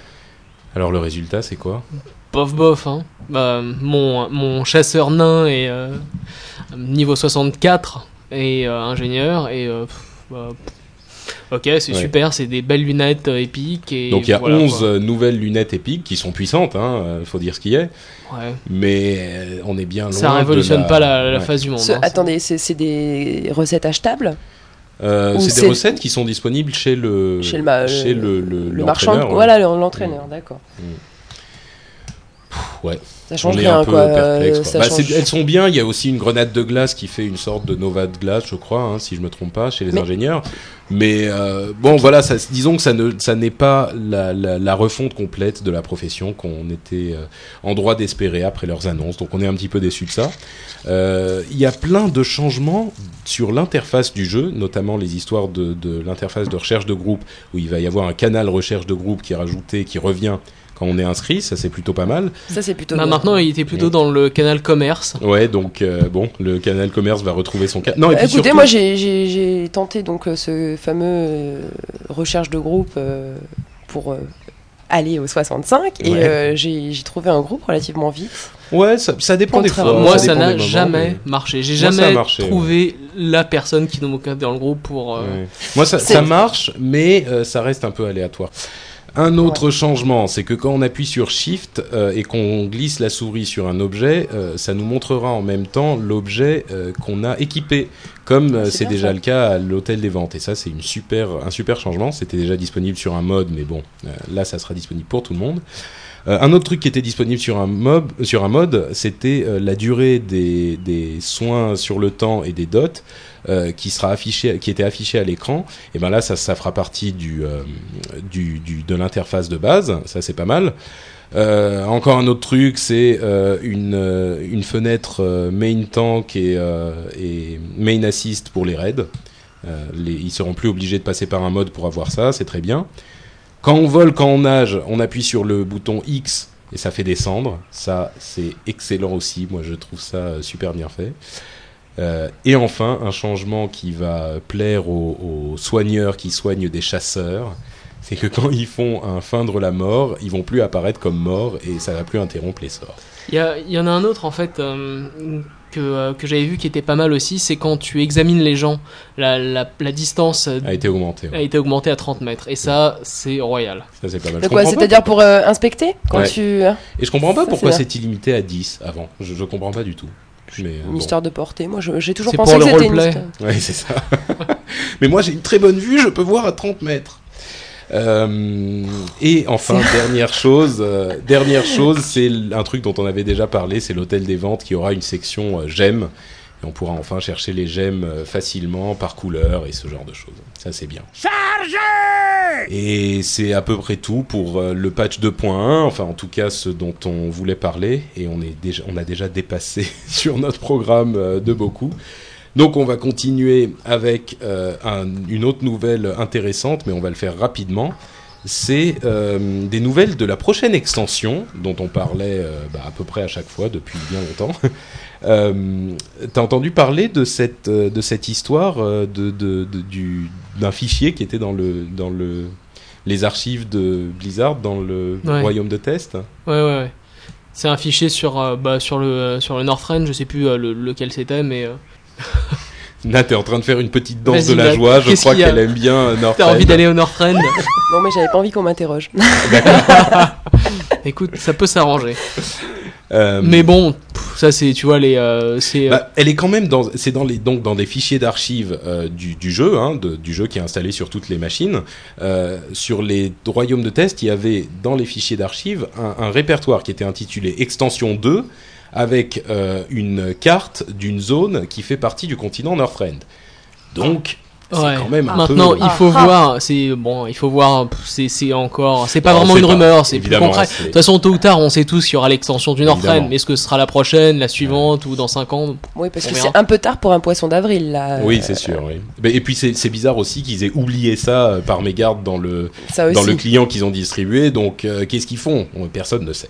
B: Alors le résultat, c'est quoi?
D: Bof bof, hein. Bah, mon, mon, chasseur nain est niveau 64 et ingénieur et bah, Ok, c'est super, c'est des belles lunettes épiques. Et
B: Donc il y a 11 nouvelles lunettes épiques qui sont puissantes, hein, faut dire ce qu'il y a.
D: Ouais.
B: Mais on est bien loin.
D: Ça révolutionne pas la, face du monde.
C: Hein. attendez, c'est des recettes achetables
B: euh, c'est des recettes qui sont disponibles chez le chez le, chez le, le,
C: marchand, voilà l'entraîneur, d'accord. Mm.
B: Ouais.
C: Ça change rien, quoi. Euh,
B: bah, elles sont bien. Il y a aussi une grenade de glace qui fait une sorte de nova de glace, je crois, hein, si je me trompe pas, chez les ingénieurs. Mais euh, bon, voilà, ça, disons que ça ne, ça n'est pas la, la, la, refonte complète de la profession qu'on était euh, en droit d'espérer après leurs annonces. Donc, on est un petit peu déçu de ça. Euh, il y a plein de changements sur l'interface du jeu, notamment les histoires de, de l'interface de recherche de groupe, où il va y avoir un canal recherche de groupe qui est rajouté, qui revient quand on est inscrit, ça c'est plutôt pas mal.
C: Ça c'est plutôt.
D: Bah, maintenant, il était plutôt dans le canal commerce.
B: Ouais, donc euh, bon, le canal commerce va retrouver son. canal. non,
C: et écoutez, moi j'ai tenté donc euh, ce fameux euh, recherche de groupe pour aller au 65 et j'ai trouvé un groupe relativement vite.
B: Ouais, ça, dépend des fois.
D: Moi, ça n'a jamais marché. J'ai jamais trouvé la personne qui nous moquait dans le groupe pour.
B: Moi, ça, ça marche, mais ça reste un peu aléatoire. Un autre changement, c'est que quand on appuie sur Shift euh, et qu'on glisse la souris sur un objet, euh, ça nous montrera en même temps l'objet euh, qu'on a équipé, comme c'est déjà le cas à l'hôtel des ventes. Et ça, c'est une super, un super changement. C'était déjà disponible sur un mode, mais bon, là, ça sera disponible pour tout le monde. Un autre truc qui était disponible sur un, mob, mode, c'était la durée des, soins sur le temps et des dots. Euh, qui sera affiché, qui était affiché à l'écran, et ben là ça, fera partie euh, de l'interface de base, ça c'est pas mal. Euh, encore un autre truc, c'est euh, une, euh, fenêtre main tank et, et, main assist pour les raids. Les, ils seront plus obligés de passer par un mode pour avoir ça, c'est très bien. Quand on vole, quand on nage, on appuie sur le bouton X et ça fait descendre. Ça, c'est excellent aussi. Moi, je trouve ça super bien fait. Euh, et enfin, un changement qui va plaire aux, soigneurs qui soignent des chasseurs, c'est que quand ils font un feindre la mort, ils vont plus apparaître comme morts et ça va plus interrompre les sorts.
D: Il y, en a un autre en fait euh, que, euh, que j'avais vu qui était pas mal aussi, c'est quand tu examines les gens, la, la, distance
B: a été augmentée.
D: A été augmentée à 30 mètres et ça c'est royal.
B: Ça c'est pas mal.
C: De quoi C'est-à-dire pour inspecter quand tu. Et
B: je comprends pas pourquoi c'est illimité à 10 avant. Je, je comprends pas du tout.
C: Mais, une histoire de portée. Moi, j'ai toujours pensé que c'était une histoire.
B: Oui, c'est ça. mais moi, j'ai une très bonne vue, je peux voir à 30 mètres. Euh, et enfin, dernière chose, euh, dernière chose, c'est un truc dont on avait déjà parlé, c'est l'hôtel des ventes qui aura une section euh, j'aime et on pourra enfin chercher les gemmes euh, facilement par couleur et ce genre de choses. Ça c'est bien.
E: Chargez
B: Et c'est à peu près tout pour le patch 2.1, enfin en tout cas ce dont on voulait parler et on, est déjà, on a déjà dépassé sur notre programme de beaucoup. Donc on va continuer avec une autre nouvelle intéressante, mais on va le faire rapidement c'est des nouvelles de la prochaine extension dont on parlait bah, à peu près à chaque fois depuis bien longtemps. Euh, T'as entendu parler de cette, euh, de cette histoire euh, de, de, du, d'un fichier qui était dans, le, dans le, les archives de Blizzard dans le royaume de test?
D: Ouais, ouais, ouais. C'est un fichier sur, euh, bah, sur, le, sur le Northrend, je sais plus lequel c'était, mais.
B: Là, t'es en train de faire une petite danse de la joie. Je crois qu'elle aime bien Northrend.
D: T'as envie d'aller au Northrend
C: Non, mais j'avais pas envie qu'on m'interroge.
D: Écoute, ça peut s'arranger. Euh, mais bon, ça c'est, tu vois, les. Euh, c'est.
B: Bah, elle est quand même dans, c'est dans les donc dans des fichiers d'archives euh, du, du, jeu, hein, de, du jeu qui est installé sur toutes les machines. sur les royaumes de test, il y avait dans les fichiers d'archives un, un, répertoire qui était intitulé Extension 2 avec une carte d'une zone qui fait partie du continent Northrend. Donc Ouais. Quand même un
D: Maintenant, il faut ah. voir. C'est bon, il faut voir. C'est encore. C'est pas vraiment une rumeur. C'est plus concret. De toute façon, tôt ou tard, on sait tous qu'il y aura l'extension du Northrend. Mais est-ce que ce sera la prochaine, la suivante ou dans 5 ans?
C: Oui, parce que c'est un peu tard pour un poisson d'avril là.
B: Oui, c'est sûr. Oui. Et puis c'est bizarre aussi qu'ils aient oublié ça euh, par mégarde dans le dans le client qu'ils ont distribué. Donc euh, qu'est-ce qu'ils font? Personne ne sait.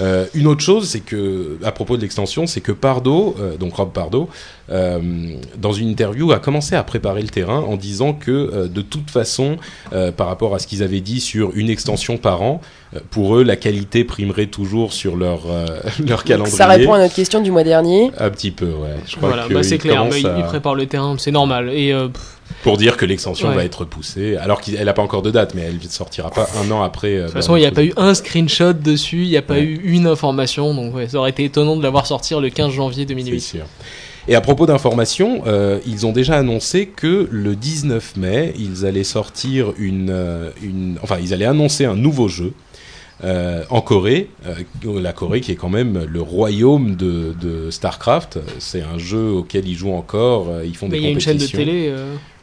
B: Euh, une autre chose, c'est que à propos de l'extension, c'est que Pardo, donc Rob Pardo, dans une interview, a commencé à préparer le terrain en disant que euh, de toute façon, euh, par rapport à ce qu'ils avaient dit sur une extension par an, euh, pour eux, la qualité primerait toujours sur leur, leur calendrier.
C: Ça répond à notre question du mois dernier.
B: Un petit peu, ouais. Je crois
D: voilà, bah c'est clair, ils, préparent le terrain, c'est normal. Et
B: pour dire que l'extension va être poussée, alors qu'elle n'a pas encore de date, mais elle ne sortira pas un an après.
D: de toute façon, il n'y a pas eu un screenshot dessus, il n'y a pas eu une information, donc ça aurait été étonnant de l'avoir sortir le 15 janvier 2008.
B: C'est sûr. Et à propos d'informations, euh, ils ont déjà annoncé que le 19 mai, ils allaient sortir une, euh, une enfin, ils allaient annoncer un nouveau jeu. Euh, en Corée, la Corée qui est quand même le royaume de, de Starcraft, c'est un jeu auquel ils jouent encore, ils font des compétitions.
D: Il y a une chaîne de télé.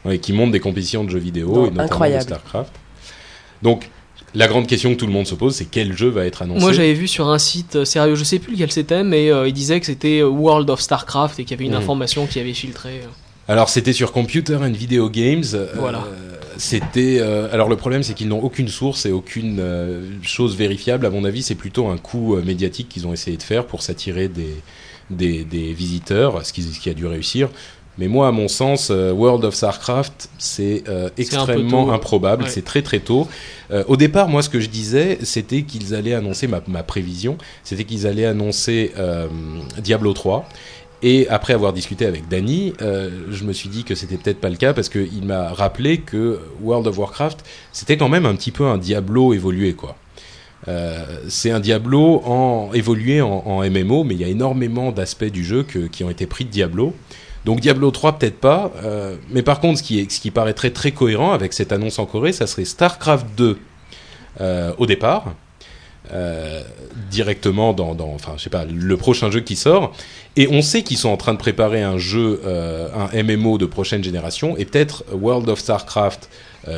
B: Ouais, qui monte des compétitions de jeux vidéo et notamment de Starcraft. Donc la grande question que tout le monde se pose, c'est quel jeu va être annoncé
D: Moi, j'avais vu sur un site euh, sérieux, je sais plus lequel c'était, mais euh, il disait que c'était euh, World of Starcraft et qu'il y avait une hmm. information qui avait filtré.
B: Alors, c'était sur Computer and Video Games. Voilà. c'était. alors, le problème, c'est qu'ils n'ont aucune source et aucune chose vérifiable. À mon avis, c'est plutôt un coup médiatique qu'ils ont essayé de faire pour s'attirer des, des, des, visiteurs, ce qui, ce qui a dû réussir. Mais moi, à mon sens, euh, World of Starcraft, c'est euh, extrêmement improbable. C'est très très tôt. Euh, au départ, moi, ce que je disais, c'était qu'ils allaient annoncer ma, ma prévision, c'était qu'ils allaient annoncer Diablo 3. Et après avoir discuté avec Danny, je me suis dit que c'était peut-être pas le cas parce qu'il m'a rappelé que World of Warcraft, c'était quand même un petit peu un Diablo évolué, quoi. c'est un Diablo en, évolué en, en, MMO, mais il y a énormément d'aspects du jeu que, qui ont été pris de Diablo. Donc Diablo 3 peut-être pas, euh, mais par contre ce qui, est, ce paraîtrait très cohérent avec cette annonce en Corée, ça serait StarCraft 2 euh, au départ, euh, directement dans, dans, enfin pas, le prochain jeu qui sort, et on sait qu'ils sont en train de préparer un jeu, un MMO de prochaine génération, et peut-être World of StarCraft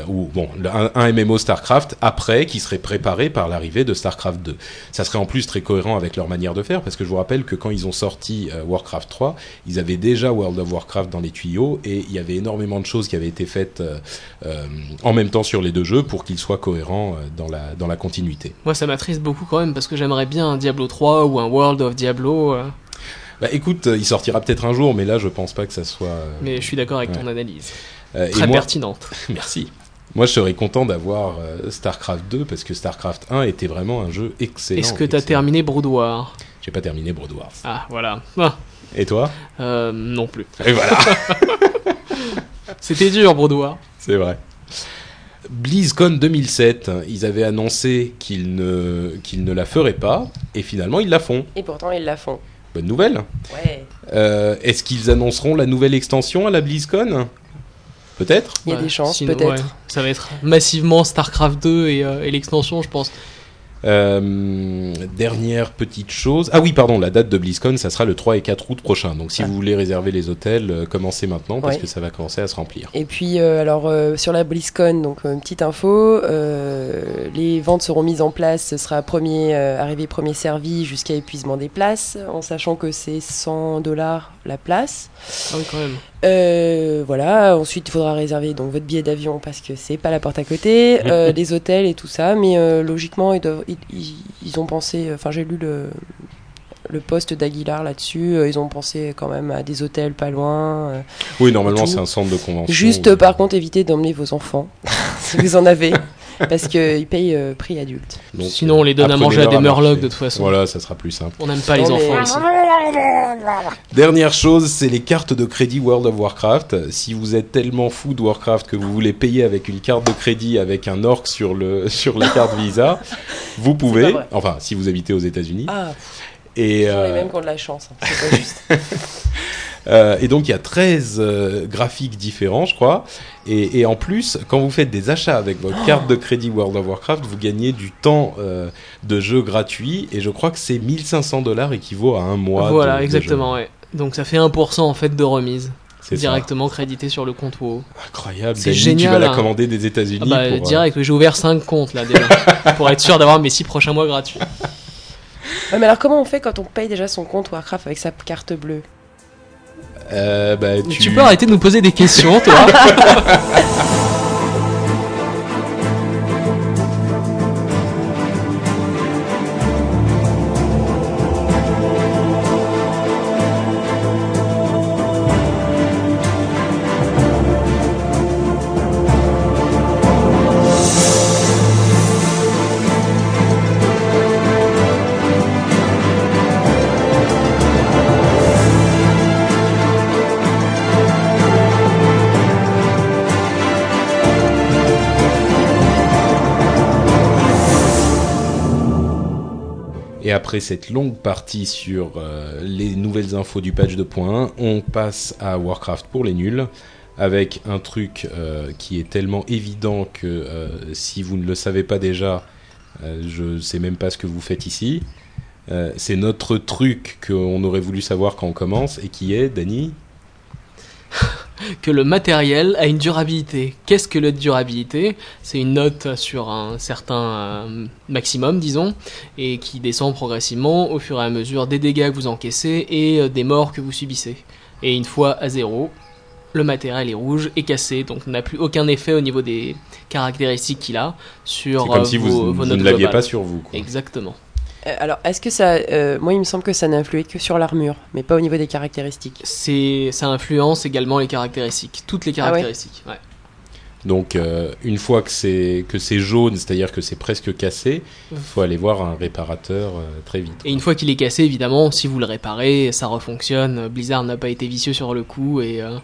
B: ou bon, un, MMO StarCraft après qui serait préparé par l'arrivée de StarCraft 2. Ça serait en plus très cohérent avec leur manière de faire parce que je vous rappelle que quand ils ont sorti euh, Warcraft 3, ils avaient déjà World of Warcraft dans les tuyaux et il y avait énormément de choses qui avaient été faites euh, en même temps sur les deux jeux pour qu'ils soient cohérents dans la dans la continuité.
D: Moi, ça m'attriste beaucoup quand même parce que j'aimerais bien un Diablo 3 ou un World of Diablo.
B: Bah écoute, il sortira peut-être un jour, mais là je pense pas que ça soit.
D: Mais je suis d'accord avec ton analyse. Très pertinente.
B: Merci. Moi, je serais content d'avoir euh, StarCraft 2 parce que StarCraft 1 était vraiment un jeu excellent.
D: Est-ce que tu as terminé Brood War
B: J'ai pas terminé Brood War.
D: Ah, voilà. Ah.
B: Et toi?
D: Euh, Non plus.
B: Et voilà.
D: C'était dur, Brood War.
B: C'est vrai. BlizzCon 2007, ils avaient annoncé qu'ils ne, qu'ils ne la feraient pas, et finalement ils la font.
C: Et pourtant ils la font.
B: Bonne nouvelle.
C: Ouais.
B: Euh, est-ce qu'ils annonceront la nouvelle extension à la BlizzCon? Peut-être
C: Il y a des chances, peut-être.
D: Ça va être massivement StarCraft 2 euh, et l'extension, je pense.
B: Euh, dernière petite chose. Ah oui, pardon, la date de BlizzCon, ça sera le 3 et 4 août prochain. Donc si ah. vous voulez réserver les hôtels, euh, commencez maintenant parce que ça va commencer à se remplir.
C: Et puis, euh, alors sur la BlizzCon, donc une petite info, les ventes seront mises en place. Ce sera premier arrivé, premier servi jusqu'à épuisement des places, en sachant que c'est 100 dollars la place.
D: Ah oui, quand même.
C: Voilà. Ensuite, il faudra réserver donc votre billet d'avion parce que c'est pas la porte à côté, des hôtels et tout ça. Mais logiquement, ils doivent ils, ont pensé, enfin j'ai lu le, le poste d'Aguilar là-dessus. Euh, ils ont pensé quand même à des hôtels pas loin. Euh,
B: oui, normalement c'est un centre de convention.
C: Juste par contre, évitez d'emmener vos enfants si vous en avez. parce qu'ils payent euh, prix adulte.
D: Sinon, on les donne à manger à des murlocs de toute façon.
B: Voilà, ça sera plus simple.
D: On n'aime pas les enfants ici.
B: Dernière chose, c'est les cartes de crédit World of Warcraft. Si vous êtes tellement fou de Warcraft que vous voulez payer avec une carte de crédit avec un orc sur, le, sur la carte Visa, vous pouvez. Enfin, si vous habitez aux États-Unis.
C: Ah. Et, les euh, mêmes qui ont de la chance, hein. c'est pas juste.
B: Euh, et donc il y a 13 euh, graphiques différents, je crois. Et, en plus, quand vous faites des achats avec votre oh carte de crédit World of Warcraft, vous gagnez du temps de jeu gratuit. Et je crois que c'est 1500 dollars équivaut à un mois.
D: Voilà, exactement. Ouais. Donc ça fait 1% en fait de remise. Directement crédité sur le compte WoW.
B: Incroyable. C'est génial. Tu vas la hein. commander des États-Unis.
D: Ah bah, direct, j'ai ouvert 5 comptes là déjà pour être sûr d'avoir mes 6 prochains mois gratuits
C: mais alors comment on fait quand on paye déjà son compte Warcraft avec sa carte bleue?
B: Euh, bah, tu...
D: tu peux arrêter de nous poser des questions, toi
B: après cette longue partie sur les nouvelles infos du patch 2.1, on passe à Warcraft pour les nuls avec un truc qui est tellement évident que si vous ne le savez pas déjà, je ne sais même pas ce que vous faites ici. c'est notre truc qu'on aurait voulu savoir quand on commence et qui est, Dany
D: que le matériel a une durabilité. Qu'est-ce que la durabilité? C'est une note sur un certain euh, maximum, disons, et qui descend progressivement au fur et à mesure des dégâts que vous encaissez et euh, des morts que vous subissez. Et une fois à zéro, le matériel est rouge et cassé, donc n'a plus aucun effet au niveau des caractéristiques qu'il a sur
B: comme euh, si vous,
D: vous
B: ne l'aviez pas sur vous.
D: Exactement.
C: Euh, alors, est-ce que ça. Euh, moi, il me semble que ça n'influait que sur l'armure, mais pas au niveau des caractéristiques.
D: C'est, ça influence également les caractéristiques, toutes les ah caractéristiques. ouais.
B: Donc, euh, une fois que c'est, que c'est jaune, c'est-à-dire que c'est presque cassé, il faut aller voir un réparateur très vite.
D: Et une fois qu'il est cassé, évidemment, si vous le réparez, ça refonctionne. Blizzard n'a pas été vicieux sur le coup et euh,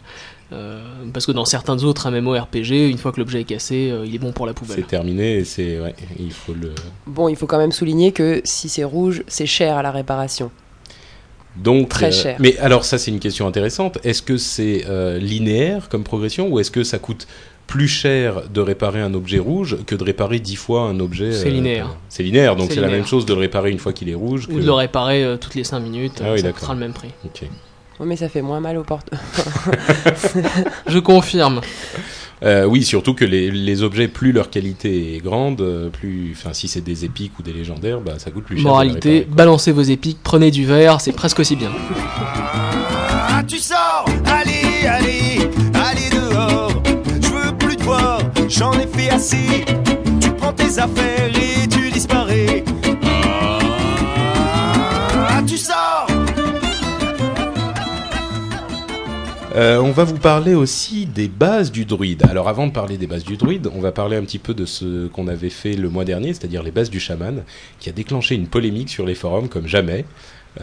D: parce que dans certains autres MMORPG, une fois que l'objet est cassé, euh, il est bon pour la poubelle.
B: C'est terminé et c'est il faut le.
C: Bon, il faut quand même souligner que si c'est rouge, c'est cher à la réparation.
B: Donc
C: très euh, cher.
B: Mais alors ça c'est une question intéressante. Est-ce que c'est linéaire comme progression ou est-ce que ça coûte plus cher de réparer un objet rouge que de réparer dix fois un objet.
D: C'est linéaire.
B: C'est linéaire, donc c'est la même chose de le réparer une fois qu'il est rouge.
D: Ou de le réparer toutes les 5 minutes, ah ça coûtera le même prix.
B: Ok
C: mais ça fait moins mal aux portes.
D: Je confirme.
B: Euh, oui, surtout que les, objets, plus leur qualité est grande, euh, plus, enfin, si c'est des épiques ou des légendaires, bah, ça coûte plus cher.
D: Moralité, balancez vos épiques, prenez du verre, c'est presque aussi bien.
A: Ah, tu sors, allez, allez, allez dehors. Je veux plus te voir, j'en ai fait assez. Tu prends tes affaires et
B: Euh, on va vous parler aussi des bases du druide. Alors avant de parler des bases du druide, on va parler un petit peu de ce qu'on avait fait le mois dernier, c'est-à-dire les bases du chaman, qui a déclenché une polémique sur les forums comme jamais.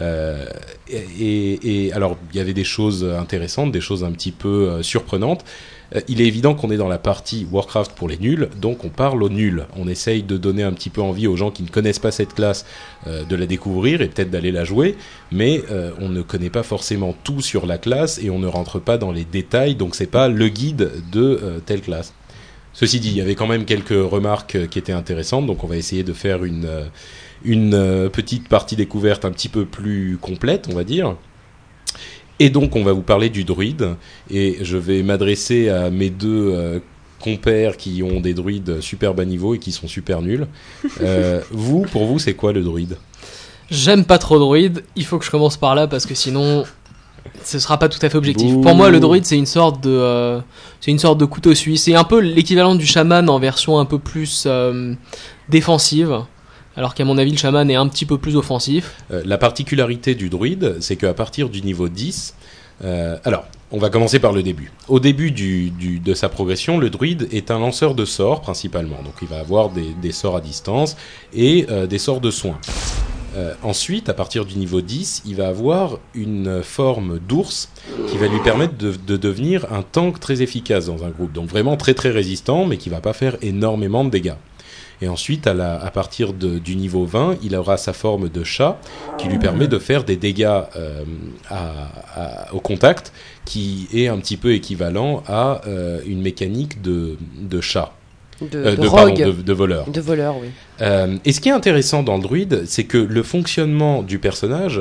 B: Euh, et, alors, il y avait des choses intéressantes, des choses un petit peu euh, surprenantes. Euh, il est évident qu'on est dans la partie Warcraft pour les nuls, donc on parle aux nuls. On essaye de donner un petit peu envie aux gens qui ne connaissent pas cette classe de la découvrir et peut-être d'aller la jouer, mais on ne connaît pas forcément tout sur la classe et on ne rentre pas dans les détails, donc c'est pas le guide de telle classe. Ceci dit, il y avait quand même quelques remarques qui étaient intéressantes, donc on va essayer de faire une euh, petite partie découverte un petit peu plus complète, on va dire. Et donc, on va vous parler du druide, et je vais m'adresser à mes deux euh, compères qui ont des druides super bas niveau et qui sont super nuls. Euh, vous, pour vous, c'est quoi le druide?
D: J'aime pas trop druide, il faut que je commence par là parce que sinon ce sera pas tout à fait objectif. Pour moi, le druide c'est une sorte de c'est une sorte de couteau suisse, c'est un peu l'équivalent du chaman en version un peu plus défensive alors qu'à mon avis, le chaman est un petit peu plus offensif.
B: Euh, la particularité du druide, c'est qu'à partir du niveau 10, euh, alors, on va commencer par le début. Au début de sa progression, le druide est un lanceur de sorts principalement. Donc il va avoir des, sorts à distance et euh, des sorts de soins. ensuite, à partir du niveau 10, il va avoir une forme d'ours qui va lui permettre de, de, devenir un tank très efficace dans un groupe. Donc vraiment très très résistant, mais qui va pas faire énormément de dégâts. Et ensuite, à, la, à partir de, du niveau 20, il aura sa forme de chat qui lui permet de faire des dégâts euh, à, au contact qui est un petit peu équivalent à euh, une mécanique de, de chat.
C: De, euh, de,
B: de, voleur.
C: De voleur, oui.
B: et ce qui est intéressant dans le druide, c'est que le fonctionnement du personnage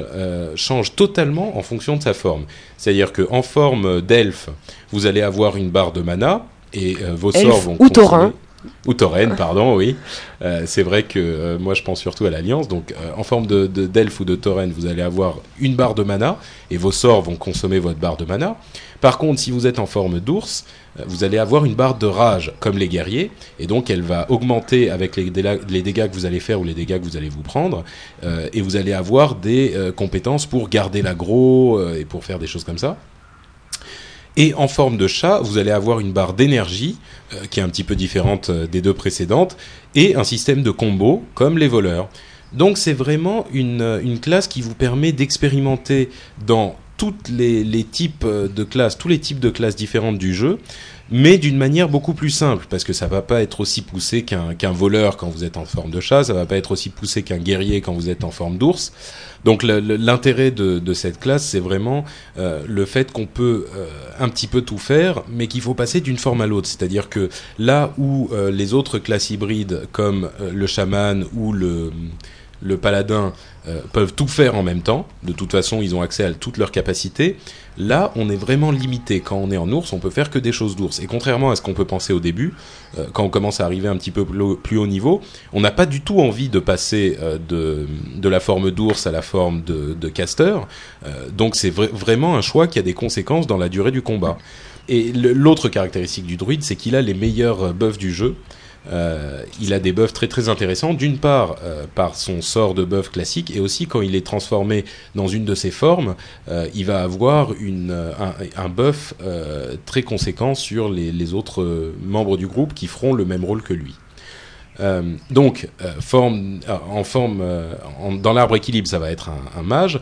B: change totalement en fonction de sa forme. C'est-à-dire qu'en forme d'elfe, vous allez avoir une barre de mana et vos sorts vont.
C: Ou taurin.
B: Ou Tauren, pardon, oui. Euh, c'est vrai que euh, moi je pense surtout à l'Alliance. Donc euh, en forme de, d'elfe ou de Tauren, vous allez avoir une barre de mana et vos sorts vont consommer votre barre de mana. Par contre, si vous êtes en forme d'ours, vous allez avoir une barre de rage comme les guerriers et donc elle va augmenter avec les, les dégâts que vous allez faire ou les dégâts que vous allez vous prendre et vous allez avoir des compétences pour garder l'aggro et pour faire des choses comme ça. Et en forme de chat, vous allez avoir une barre d'énergie euh, qui est un petit peu différente euh, des deux précédentes et un système de combo comme les voleurs. Donc c'est vraiment une, euh, classe qui vous permet d'expérimenter dans toutes les, types de classes, tous les types de classes différentes du jeu, mais d'une manière beaucoup plus simple, parce que ça va pas être aussi poussé qu'un voleur quand vous êtes en forme de chat, ça va pas être aussi poussé qu'un guerrier quand vous êtes en forme d'ours. Donc l'intérêt de, cette classe, c'est vraiment euh, le fait qu'on peut euh, un petit peu tout faire, mais qu'il faut passer d'une forme à l'autre. C'est-à-dire que là où euh, les autres classes hybrides, comme le chaman ou le le paladin euh, peuvent tout faire en même temps. De toute façon, ils ont accès à toutes leurs capacités. Là, on est vraiment limité. Quand on est en ours, on peut faire que des choses d'ours. Et contrairement à ce qu'on peut penser au début, euh, quand on commence à arriver un petit peu plus haut niveau, on n'a pas du tout envie de passer euh, de, la forme d'ours à la forme de, de caster. donc c'est vraiment un choix qui a des conséquences dans la durée du combat. Et l'autre caractéristique du druide, c'est qu'il a les meilleurs buffs du jeu. Euh, il a des buffs très intéressants, d'une part euh, par son sort de buff classique, et aussi quand il est transformé dans une de ses formes, euh, il va avoir un, buff très conséquent sur les, autres membres du groupe qui feront le même rôle que lui. donc, forme, en forme, dans l'arbre équilibre, ça va être un mage.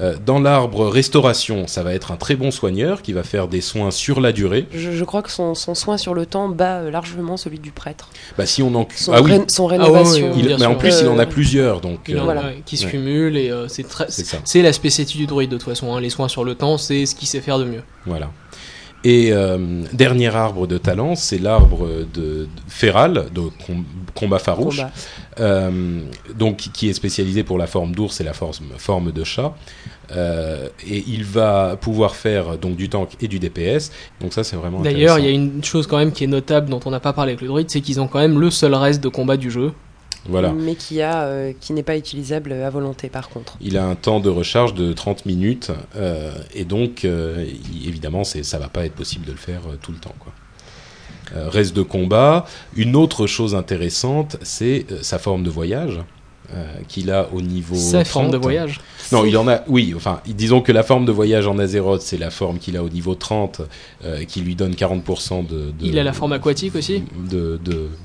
B: Euh, dans l'arbre restauration, ça va être un très bon soigneur qui va faire des soins sur la durée.
C: Je, crois que son, soin sur le temps bat euh, largement celui du prêtre.
B: Bah si on en
C: son, ah oui. son rénovation.
B: Ah mais en plus, il en a plusieurs, donc
D: voilà. qui se cumulent et c'est très. C'est la spécialité du druide de toute façon. Hein. Les soins sur le temps, c'est ce qu'il sait faire de mieux.
B: Voilà. Et euh, dernier arbre de talent, c'est l'arbre de, féral, de combat farouche, euh, donc qui est spécialisé pour la forme d'ours et la forme, forme de chat. Euh, et il va pouvoir faire donc du tank et du DPS. Donc ça c'est vraiment.
D: D'ailleurs, il y a une chose quand même qui est notable dont on n'a pas parlé avec le druide, c'est qu'ils ont quand même le seul reste de combat du jeu.
C: Mais qui, a, euh, qui n'est pas utilisable à volonté par contre.
B: Il a un temps de recharge de 30 minutes euh, et donc euh, évidemment ça ça va pas être possible de le faire tout le temps. Quoi. reste de combat. Une autre chose intéressante, c'est sa forme de voyage. Euh, qu'il a au niveau.
D: Sa forme de voyage
B: Non, il en a. Oui, enfin, disons que la forme de voyage en Azeroth, c'est la forme qu'il a au niveau 30, euh, qui lui donne 40% de,
D: Il a la forme aquatique aussi
B: De,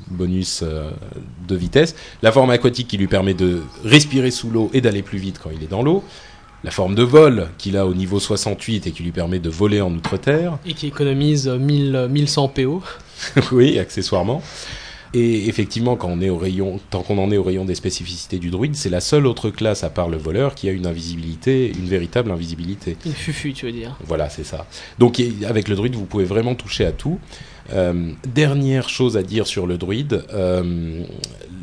B: bonus euh, de vitesse. La forme aquatique qui lui permet de respirer sous l'eau et d'aller plus vite quand il est dans l'eau. La forme de vol qu'il a au niveau 68 et qui lui permet de voler en outre-terre.
D: Et qui économise 1000, 1100 PO.
B: oui, accessoirement. Et effectivement, quand on est au rayon, tant qu'on en est au rayon des spécificités du druide, c'est la seule autre classe à part le voleur qui a une invisibilité, une véritable invisibilité.
D: Une fufu, tu veux dire.
B: Voilà, c'est ça. Donc avec le druide, vous pouvez vraiment toucher à tout. Euh, dernière chose à dire sur le druide, euh,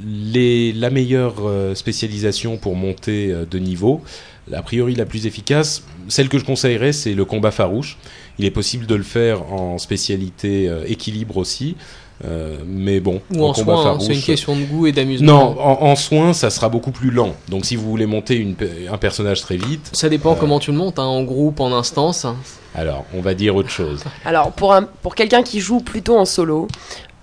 B: les, la meilleure euh, spécialisation pour monter de niveau, a priori la plus efficace, celle que je conseillerais, c'est le combat farouche. Il est possible de le faire en spécialité équilibre aussi. Euh, mais bon,
D: Ou en, soin, hein, c'est une question de goût et d'amusement.
B: Non, en, soin, ça sera beaucoup plus lent. Donc si vous voulez monter une, un personnage très vite.
D: Ça dépend euh, comment tu le montes, hein, en groupe, en instance.
B: Alors, on va dire autre chose.
C: Alors, pour, un, pour quelqu'un qui joue plutôt en solo,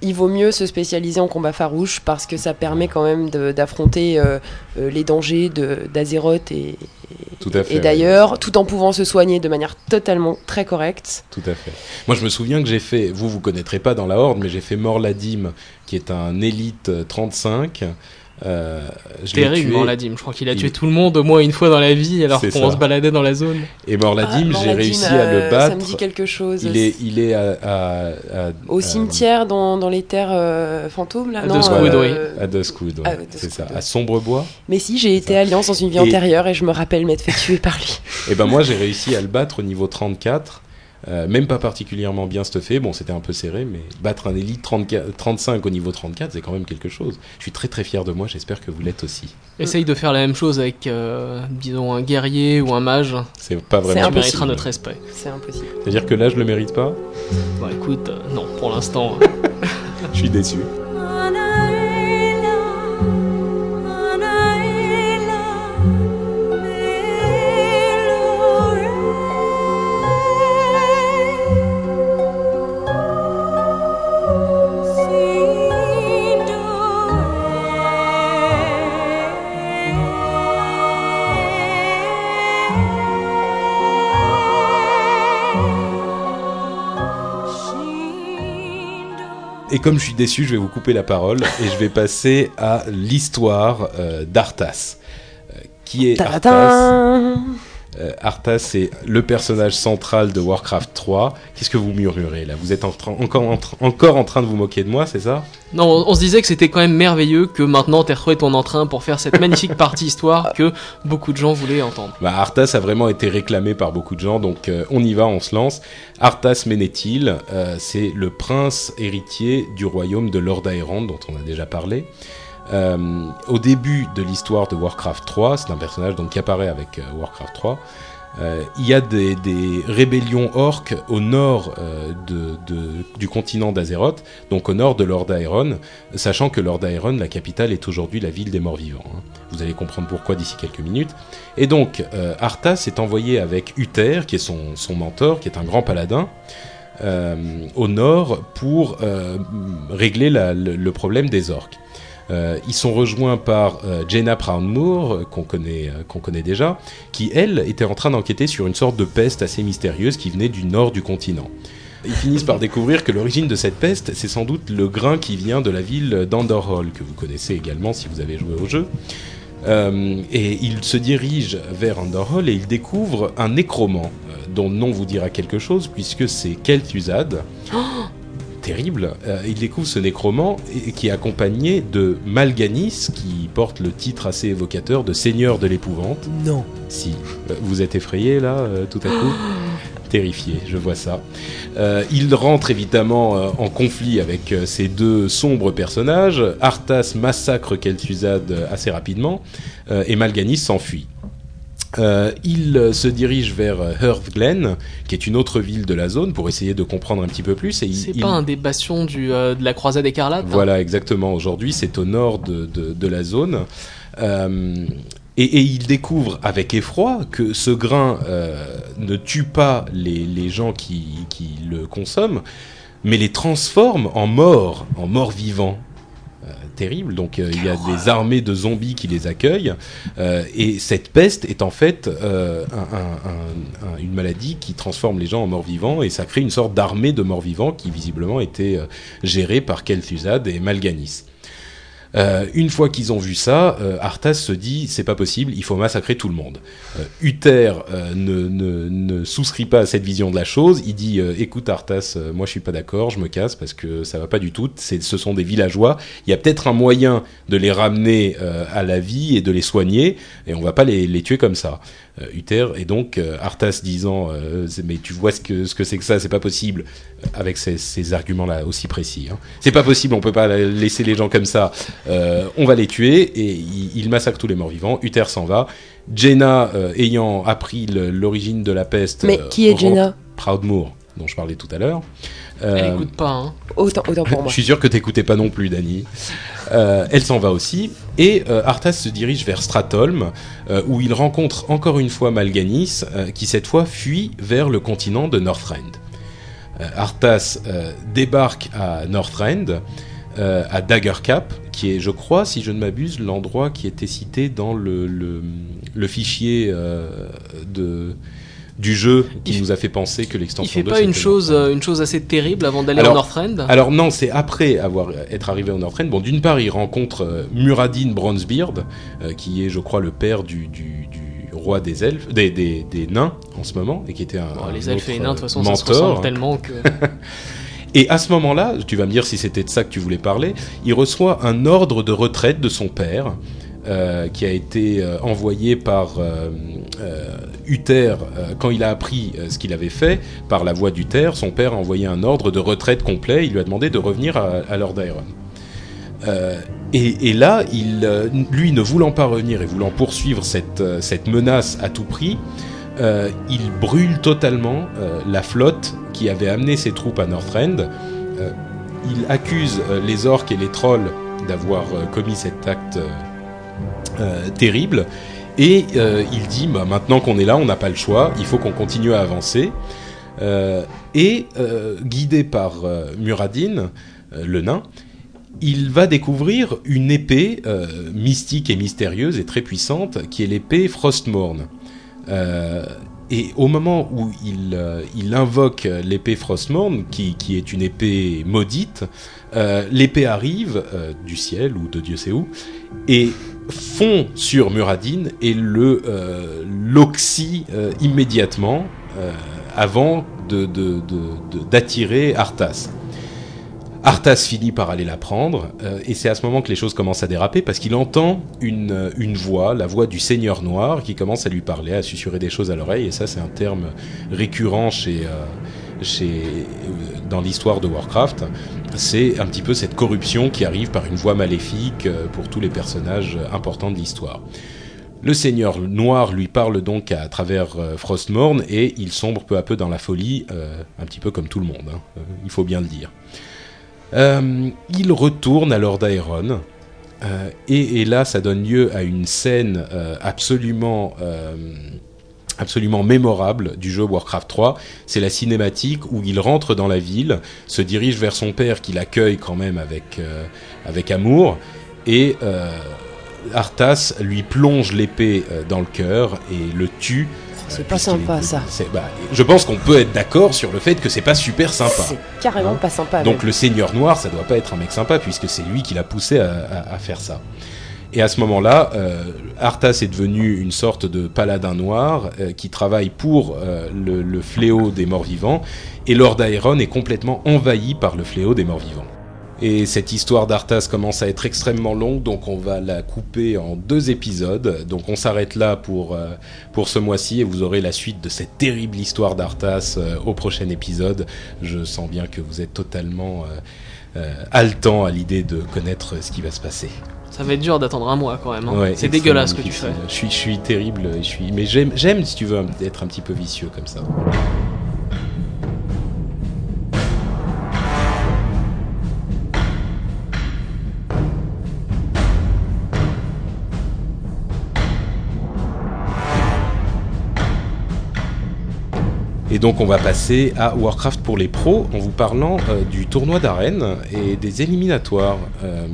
C: il vaut mieux se spécialiser en combat farouche parce que ça permet quand même d'affronter euh, les dangers d'Azeroth et, et d'ailleurs, tout en pouvant se soigner de manière totalement très correcte.
B: Tout à fait. Moi, je me souviens que j'ai fait, vous, vous connaîtrez pas dans la Horde, mais j'ai fait Morladim, qui est un élite 35.
D: Euh, je Terrible, Morladim. Je crois qu'il a tué tout le monde au moins une fois dans la vie alors qu'on se baladait dans la zone.
B: Et Morladim, ah, j'ai réussi à le battre. Euh, ça
C: me dit quelque chose.
B: Il est, il est à,
C: au cimetière dans, dans, les terres euh, fantômes là.
D: À Duskwood, oui.
B: À Duskwood, ah, c'est ça. À Sombrebois.
C: Mais si, j'ai été alliance dans une vie antérieure et je me rappelle m'être fait tuer par lui.
B: Et ben moi, j'ai réussi à le battre au niveau 34 euh, même pas particulièrement bien stuffé. Bon, c'était un peu serré, mais battre un élite 35 au niveau 34, c'est quand même quelque chose. Je suis très très fier de moi, j'espère que vous l'êtes aussi.
D: Essaye de faire la même chose avec, euh, disons, un guerrier ou un mage.
B: C'est pas vraiment
D: Tu mériteras notre respect.
C: C'est impossible.
B: C'est-à-dire que là, je le mérite pas?
D: Bah écoute, euh, non, pour l'instant.
B: je suis déçu. Et comme je suis déçu, je vais vous couper la parole et je vais passer à l'histoire euh, d'Arthas. Euh, qui est Arthas Euh, Arthas, c'est le personnage central de Warcraft 3. Qu'est-ce que vous murmurez là? Vous êtes encore, en train de vous moquer de moi, c'est ça?
D: Non, on, se disait que c'était quand même merveilleux que maintenant tu aies retrouvé ton entrain pour faire cette magnifique partie histoire que beaucoup de gens voulaient entendre.
B: Bah, Arthas a vraiment été réclamé par beaucoup de gens, donc euh, on y va, on se lance. Arthas Ménéthil, euh, c'est le prince héritier du royaume de Lord Aeron, dont on a déjà parlé. Euh, au début de l'histoire de Warcraft 3, c'est un personnage donc qui apparaît avec euh, Warcraft 3. Euh, il y a des, rébellions orques au nord du continent d'Azeroth, donc au nord de Lord Aeron, sachant que Lord Aeron, la capitale, est aujourd'hui la ville des morts-vivants. Hein. Vous allez comprendre pourquoi d'ici quelques minutes. Et donc, Arthas est envoyé avec Uther, qui est son, mentor, qui est un grand paladin, au nord pour régler le, problème des orques. Euh, ils sont rejoints par euh, Jenna euh, qu'on connaît, qu'on connaît déjà, qui, elle, était en train d'enquêter sur une sorte de peste assez mystérieuse qui venait du nord du continent. Ils finissent par découvrir que l'origine de cette peste, c'est sans doute le grain qui vient de la ville d'Andorhall, que vous connaissez également si vous avez joué au jeu. et ils se dirigent vers Andorhall et ils découvrent un nécromant, dont le nom vous dira quelque chose, puisque c'est Kel'Thuzad. Oh terrible, euh, il découvre ce nécromant qui est accompagné de Malganis, qui porte le titre assez évocateur de Seigneur de l'épouvante.
C: Non.
B: Si. Euh, vous êtes effrayé là, euh, tout à coup? Terrifié, je vois ça. il rentre évidemment en conflit avec ces deux sombres personnages. Arthas massacre Kel'Thuzad assez rapidement et Malganis s'enfuit. Euh, il se dirige vers Hearth Glen, qui est une autre ville de la zone, pour essayer de comprendre un petit peu plus.
D: C'est pas un des bastions du, euh, de la croisade écarlate hein
B: Voilà, exactement. Aujourd'hui, c'est au nord de, de, la zone. Euh, et, il découvre avec effroi que ce grain ne tue pas les, les gens qui, qui, le consomment, mais les transforme en morts, en morts vivants terrible. Donc euh, il y a des armées de zombies qui les accueillent. Euh, et cette peste est en fait euh, une maladie qui transforme les gens en morts-vivants et ça crée une sorte d'armée de morts-vivants qui visiblement était gérée par Kel'Thuzad et Malganis. Euh, une fois qu'ils ont vu ça, euh, Arthas se dit c'est pas possible, il faut massacrer tout le monde. Euh, Uther ne, souscrit pas à cette vision de la chose. Il dit écoute Arthas, moi je suis pas d'accord, je me casse parce que ça va pas du tout. Ce sont des villageois. Il y a peut-être un moyen de les ramener à la vie et de les soigner, et on va pas les tuer comme ça. Uther et donc Arthas disant mais tu vois ce que ce que c'est que ça, c'est pas possible avec ces, ces arguments là aussi précis. Hein. C'est pas possible, on peut pas laisser les gens comme ça. Euh, on va les tuer et il, massacre tous les morts vivants. Uther s'en va. Jenna, euh, ayant appris l'origine de la peste,
C: mais qui est Jenna
B: Proudmoore, dont je parlais tout à l'heure.
D: Elle écoute pas, hein.
C: Autant, pour moi.
B: je suis sûr que t'écoutais pas non plus, Dani. elle s'en va aussi. Et Arthas se dirige vers Stratholm, où il rencontre encore une fois Malganis, qui cette fois fuit vers le continent de Northrend. Arthas débarque à Northrend, à Daggercap, qui est, je crois, si je ne m'abuse, l'endroit qui était cité dans le, le, fichier euh, de du jeu qui nous a fait penser que l'extension.
D: Il fait pas une chose, euh, une chose assez terrible avant d'aller au Northrend?
B: Alors non, c'est après avoir être arrivé au Northrend. Bon, d'une part, il rencontre euh, Muradin Bronzebeard, qui est, je crois, le père du, du, roi des elfes, des, des, des, nains en ce moment, et qui était un,
D: les elfes et les nains, de toute façon,
B: ça
D: se ressemble tellement que.
B: Et à ce moment-là, tu vas me dire si c'était de ça que tu voulais parler, il reçoit un ordre de retraite de son père. Euh, qui a été euh, envoyé par euh, Uther quand il a appris ce qu'il avait fait par la voix d'Uther. Son père a envoyé un ordre de retraite complet. Il lui a demandé de revenir à, à Lord. Et, là, lui ne voulant pas revenir et voulant poursuivre cette, menace à tout prix, il brûle totalement la flotte qui avait amené ses troupes à Northrend. Il accuse les orques et les trolls d'avoir commis cet acte terrible. Et il dit, bah, maintenant qu'on est là, on n'a pas le choix, il faut qu'on continue à avancer. et guidé par Muradin, le nain, il va découvrir une épée mystique et mystérieuse et très puissante qui est l'épée Frostmourne. Euh, et au moment où il, euh, invoque l'épée Frostmourne, qui, qui, est une épée maudite, euh, l'épée arrive du ciel ou de Dieu sait où, et fond sur Muradin et le euh, l'oxy euh, immédiatement euh, avant d'attirer de, de, Arthas. Arthas finit par aller la prendre, et c'est à ce moment que les choses commencent à déraper, parce qu'il entend une, une voix, la voix du Seigneur Noir, qui commence à lui parler, à susurrer des choses à l'oreille, et ça c'est un terme récurrent chez, dans l'histoire de Warcraft, c'est un petit peu cette corruption qui arrive par une voie maléfique euh, pour tous les personnages importants de l'histoire. Le Seigneur Noir lui parle donc à travers euh, Frostmourne et il sombre peu à peu dans la folie, euh, un petit peu comme tout le monde, hein, il faut bien le dire. il retourne à Lord Aeron, et, et, là ça donne lieu à une scène absolument absolument mémorable du jeu Warcraft 3, c'est la cinématique où il rentre dans la ville, se dirige vers son père qui l'accueille quand même avec, euh, avec amour, et euh, Arthas lui plonge l'épée euh, dans le cœur et le tue.
C: C'est pas sympa ça.
B: Bah, je pense qu'on peut être d'accord sur le fait que c'est pas super sympa.
C: C'est carrément hein pas sympa.
B: Donc le Seigneur Noir, ça doit pas être un mec sympa puisque c'est lui qui l'a poussé à faire ça. Et à ce moment-là, euh, Arthas est devenu une sorte de paladin noir euh, qui travaille pour euh, le, fléau des morts-vivants, et Lord Aeron est complètement envahi par le fléau des morts-vivants. Et cette histoire d'Arthas commence à être extrêmement longue, donc on va la couper en deux épisodes. Donc on s'arrête là pour, pour ce mois-ci et vous aurez la suite de cette terrible histoire d'Arthas au prochain épisode. Je sens bien que vous êtes totalement haletant à l'idée de connaître ce qui va se passer.
D: Ça va être dur d'attendre un mois quand même. Hein. c'est dégueulasse ce que tu fais.
B: Je suis, je suis terrible. Je suis, mais j'aime, si tu veux, être un petit peu vicieux comme ça. Et donc on va passer à Warcraft pour les pros en vous parlant euh, du tournoi d'arène et des éliminatoires. Euh,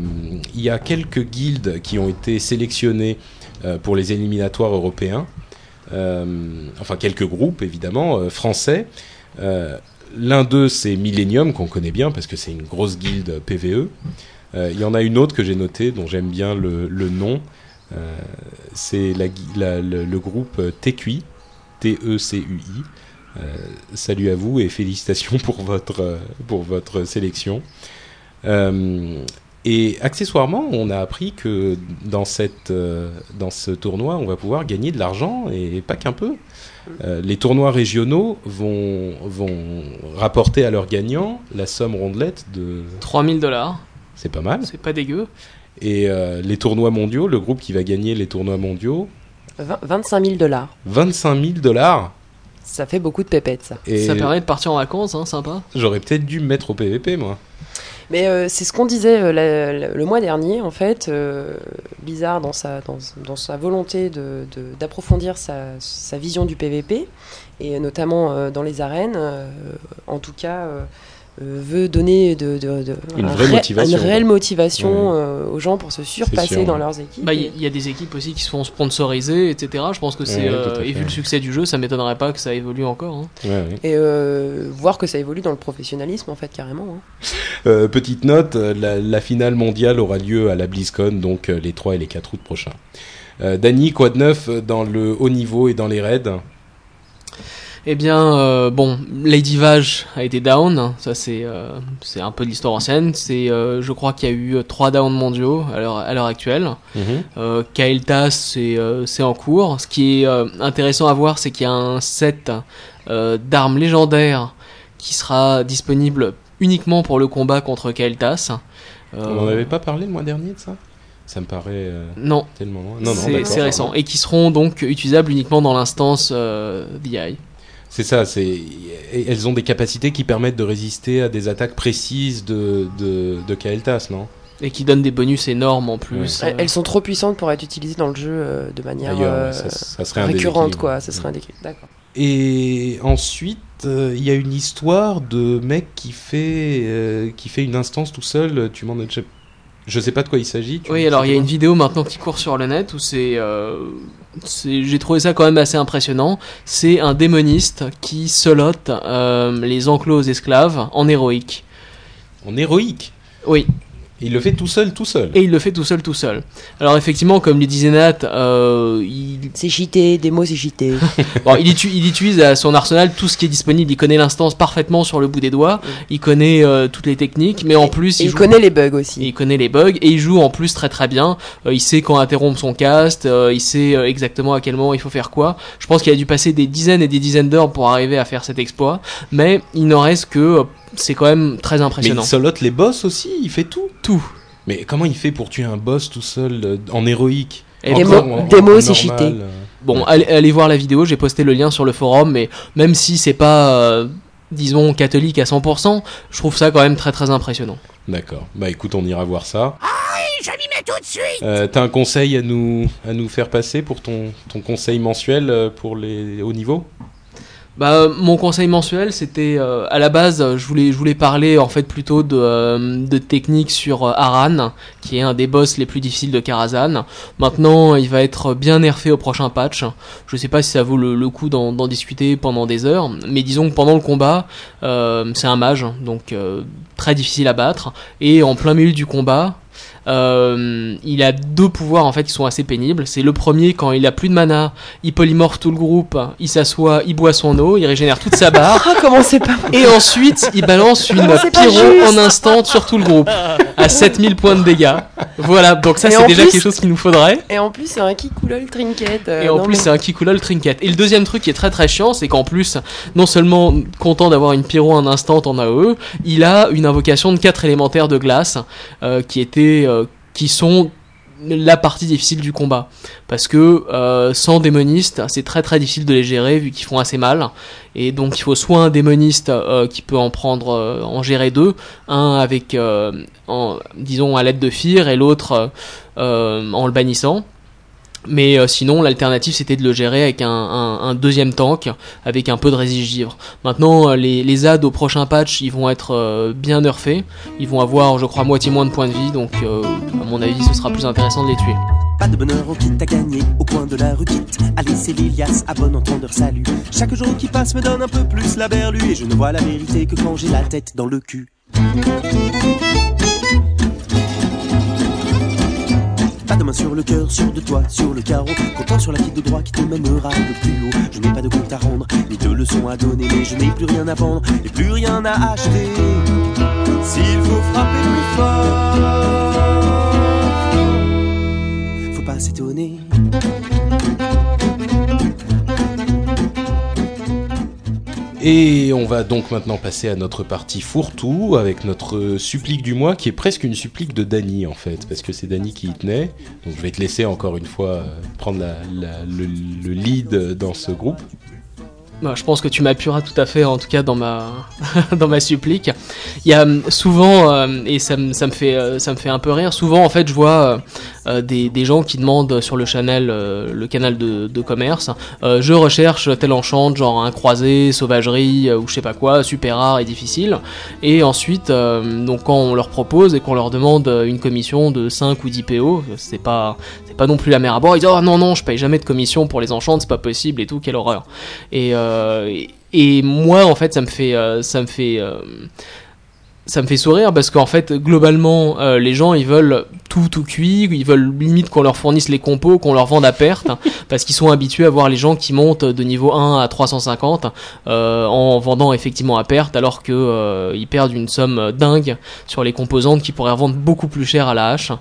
B: y a quelques guildes qui ont été sélectionnées euh, pour les éliminatoires européens. enfin quelques groupes évidemment français. L'un d'eux c'est Millennium qu'on connaît bien parce que c'est une grosse guilde PVE. Il y en a une autre que j'ai notée dont j'aime bien le, nom. c'est le, groupe TQI, T-E-C-U-I. Euh, salut à vous et félicitations pour votre, euh, pour votre sélection. Euh, et accessoirement, on a appris que dans, cette, dans ce tournoi, on va pouvoir gagner de l'argent et pas qu'un peu. les tournois régionaux vont, vont rapporter à leurs gagnants la somme rondelette de
D: 3000 dollars.
B: C'est pas mal.
D: C'est pas dégueu.
B: Et les tournois mondiaux, le groupe qui va gagner les tournois mondiaux
C: 25 000 dollars.
B: 25 000 dollars
C: ça fait beaucoup de pépettes, ça.
D: Et ça permet de partir en vacances, hein, sympa.
B: J'aurais peut-être dû me mettre au PVP, moi.
C: Mais euh, c'est ce qu'on disait euh, le mois dernier, en fait. Euh, Blizzard, dans sa, dans, sa volonté d'approfondir de, sa, vision du PVP, et notamment dans les arènes, en tout cas euh, veut donner de,
B: une, vraie motivation,
C: une réelle motivation euh, aux gens pour se surpasser dans leurs équipes.
D: Bah, il y, a des équipes aussi qui se font sponsoriser, etc. Je pense que c'est euh, et vu le succès du jeu, ça m'étonnerait pas que ça évolue encore. Hein.
C: et voir que ça évolue dans le professionnalisme en fait carrément.
B: Hein. petite note, la, finale mondiale aura lieu à la BlizzCon donc les 3 et les 4 août prochains. Dany, quoi de neuf dans le haut niveau et dans les raids?
D: Eh bien, euh, bon, Lady Vage a été down. Ça, c'est euh, c'est un peu de l'histoire ancienne. C'est, euh, je crois qu'il y a eu trois downs mondiaux à l'heure à l'heure actuelle. Mm Kael'thas, c'est c'est en cours. Ce qui est intéressant à voir, c'est qu'il y a un set d'armes légendaires qui sera disponible uniquement pour le combat contre Kael'thas.
B: On n'en avait pas parlé le mois dernier de ça? Ça me paraît
D: non.
B: tellement
D: loin. Non, non, c'est récent. Et qui seront donc utilisables uniquement dans l'instance euh, DI.
B: C'est ça, c'est elles ont des capacités qui permettent de résister à des attaques précises de, de, de Kael'thas, non?
D: Et qui donnent des bonus énormes en plus.
C: Elles sont trop puissantes pour être utilisées dans le jeu euh, de manière euh, récurrente, quoi. Ça serait un D'accord.
B: Et ensuite, euh, il y a une histoire de mec qui fait qui fait une instance tout seul. Tu m'en as je sais pas de quoi il s'agit.
D: Oui, alors il y a une vidéo maintenant qui court sur le net où c'est, euh, j'ai trouvé ça quand même assez impressionnant. C'est un démoniste qui selote euh, les enclos esclaves en héroïque.
B: En héroïque?
D: Oui.
B: Il le fait tout seul, tout seul.
D: Et il le fait tout seul, tout seul. Alors effectivement, comme le disait Nat, euh, il...
C: c'est cheaté, démo c'est cheaté.
D: bon, il, il, utilise à son arsenal tout ce qui est disponible. Il connaît l'instance parfaitement sur le bout des doigts. Il connaît euh, toutes les techniques, mais en plus
C: il, connaît les bugs aussi.
D: il connaît les bugs et il joue en plus très très bien. Euh, il sait quand interrompre son cast, euh, il sait exactement à quel moment il faut faire quoi. Je pense qu'il a dû passer des dizaines et des dizaines d'heures pour arriver à faire cet exploit, mais il n'en reste que c'est quand même très impressionnant.
B: Mais il solote les boss aussi, il fait tout.
D: Tout.
B: Mais comment il fait pour tuer un boss tout seul euh, en héroïque
C: et démo, c'est cheaté. Euh,
D: bon, allez, voir la vidéo, j'ai posté le lien sur le forum, mais même si c'est pas, euh, disons, catholique à 100%, je trouve ça quand même très très impressionnant.
B: D'accord. Bah écoute, on ira voir ça.
E: Ah je m'y mets tout de suite
B: T'as un conseil à nous, à nous faire passer pour ton, ton conseil mensuel pour les hauts niveaux?
D: Bah, mon conseil mensuel, c'était euh, à la base, je voulais, parler en fait plutôt de, euh, technique sur euh, Aran, qui est un des boss les plus difficiles de Karazhan. Maintenant, il va être bien nerfé au prochain patch. Je sais pas si ça vaut le, coup d'en discuter pendant des heures, mais disons que pendant le combat, c'est un mage, donc très difficile à battre. Et en plein milieu du combat, euh, il a deux pouvoirs en fait qui sont assez pénibles. C'est le premier quand il a plus de mana, il polymorphe tout le groupe, il s'assoit, il boit son eau, il régénère toute sa barre.
C: Ah, comment c'est pas
D: Et ensuite, il balance une pyro en instant sur tout le groupe à 7000 points de dégâts. Voilà, donc ça c'est déjà quelque chose qu'il nous faudrait.
C: Et en plus, c'est un Kikoulol trinket.
D: Euh, et en plus, c'est un Kikoulol trinket. Et le deuxième truc qui est très très chiant, c'est qu'en plus, non seulement content d'avoir une pyro en instant en AOE, il a une invocation de 4 élémentaires de glace euh, qui était qui sont la partie difficile du combat. Parce que euh, sans démoniste c'est très très difficile de les gérer vu qu'ils font assez mal. Et donc il faut soit un démoniste euh, qui peut en prendre en gérer deux un avec en, disons à l'aide de Fir et l'autre en le bannissant mais euh, sinon, l'alternative c'était de le gérer avec un, un, deuxième tank, avec un peu de résist givre. Maintenant, euh, les, les ads au prochain patch, ils vont être euh, bien nerfés. Ils vont avoir, je crois, moitié moins de points de vie, donc à mon avis, ce sera plus intéressant de les tuer.
A: Pas de bonheur au kit à gagner au coin de la rue Allez, c'est Lilias, à bon entendeur, salut. Chaque jour qui passe me donne un peu plus la berlue, et je ne vois la vérité que quand j'ai la tête dans le cul. Pas de main sur le cœur, sur de toi, sur le carreau. Content sur la fille de droit qui te mènera le plus haut. Je n'ai pas de compte à rendre, ni de leçons à donner, mais je n'ai plus rien à vendre et plus rien à acheter. S'il faut frapper plus fort, faut pas s'étonner.
B: Et on va donc maintenant passer à notre partie fourre-tout avec notre supplique du mois qui est presque une supplique de Dany en fait, parce que c'est Dany qui y tenait. Donc je vais te laisser encore une fois euh, prendre le, lead dans ce groupe.
D: Bah, je pense que tu m'appuieras tout à fait, en tout cas dans ma, dans ma supplique. Il y a hum, souvent, euh, et ça, ça, me fait, euh, ça me fait un peu rire, souvent en fait je vois euh, des, des, gens qui demandent sur le channel, le canal de, de commerce, je recherche tel enchant, genre un croisé, sauvagerie ou je sais pas quoi, super rare et difficile. Et ensuite, donc quand on leur propose et qu'on leur demande une commission de 5 ou 10 PO, c'est pas, c'est pas non plus la mer à boire, ils disent oh non non, je paye jamais de commission pour les enchants, c'est pas possible et tout, quelle horreur. Et euh, et, moi, en fait, ça me fait, euh, ça me fait, euh, ça me fait sourire parce qu'en fait, globalement, les gens ils veulent tout tout cuit, ils veulent limite qu'on leur fournisse les compos, qu'on leur vende à perte, parce qu'ils sont habitués à voir les gens qui montent de niveau 1 à 350 en vendant effectivement à perte, alors que ils perdent une somme dingue sur les composantes qui pourraient revendre beaucoup plus cher à la hache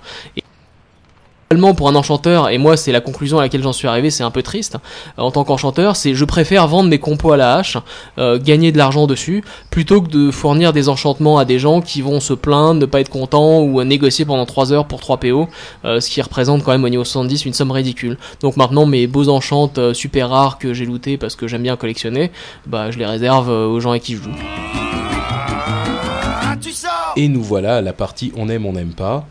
D: pour un enchanteur, et moi c'est la conclusion à laquelle j'en suis arrivé, c'est un peu triste, en tant qu'enchanteur, c'est je préfère vendre mes compos à la hache, euh, gagner de l'argent dessus, plutôt que de fournir des enchantements à des gens qui vont se plaindre, ne pas être contents, ou négocier pendant 3 heures pour 3 PO, euh, ce qui représente quand même au niveau 70 une somme ridicule. Donc maintenant mes beaux enchantes euh, super rares que j'ai lootés parce que j'aime bien collectionner, bah je les réserve aux gens avec qui je joue.
B: Et nous voilà à la partie on aime, on n'aime pas.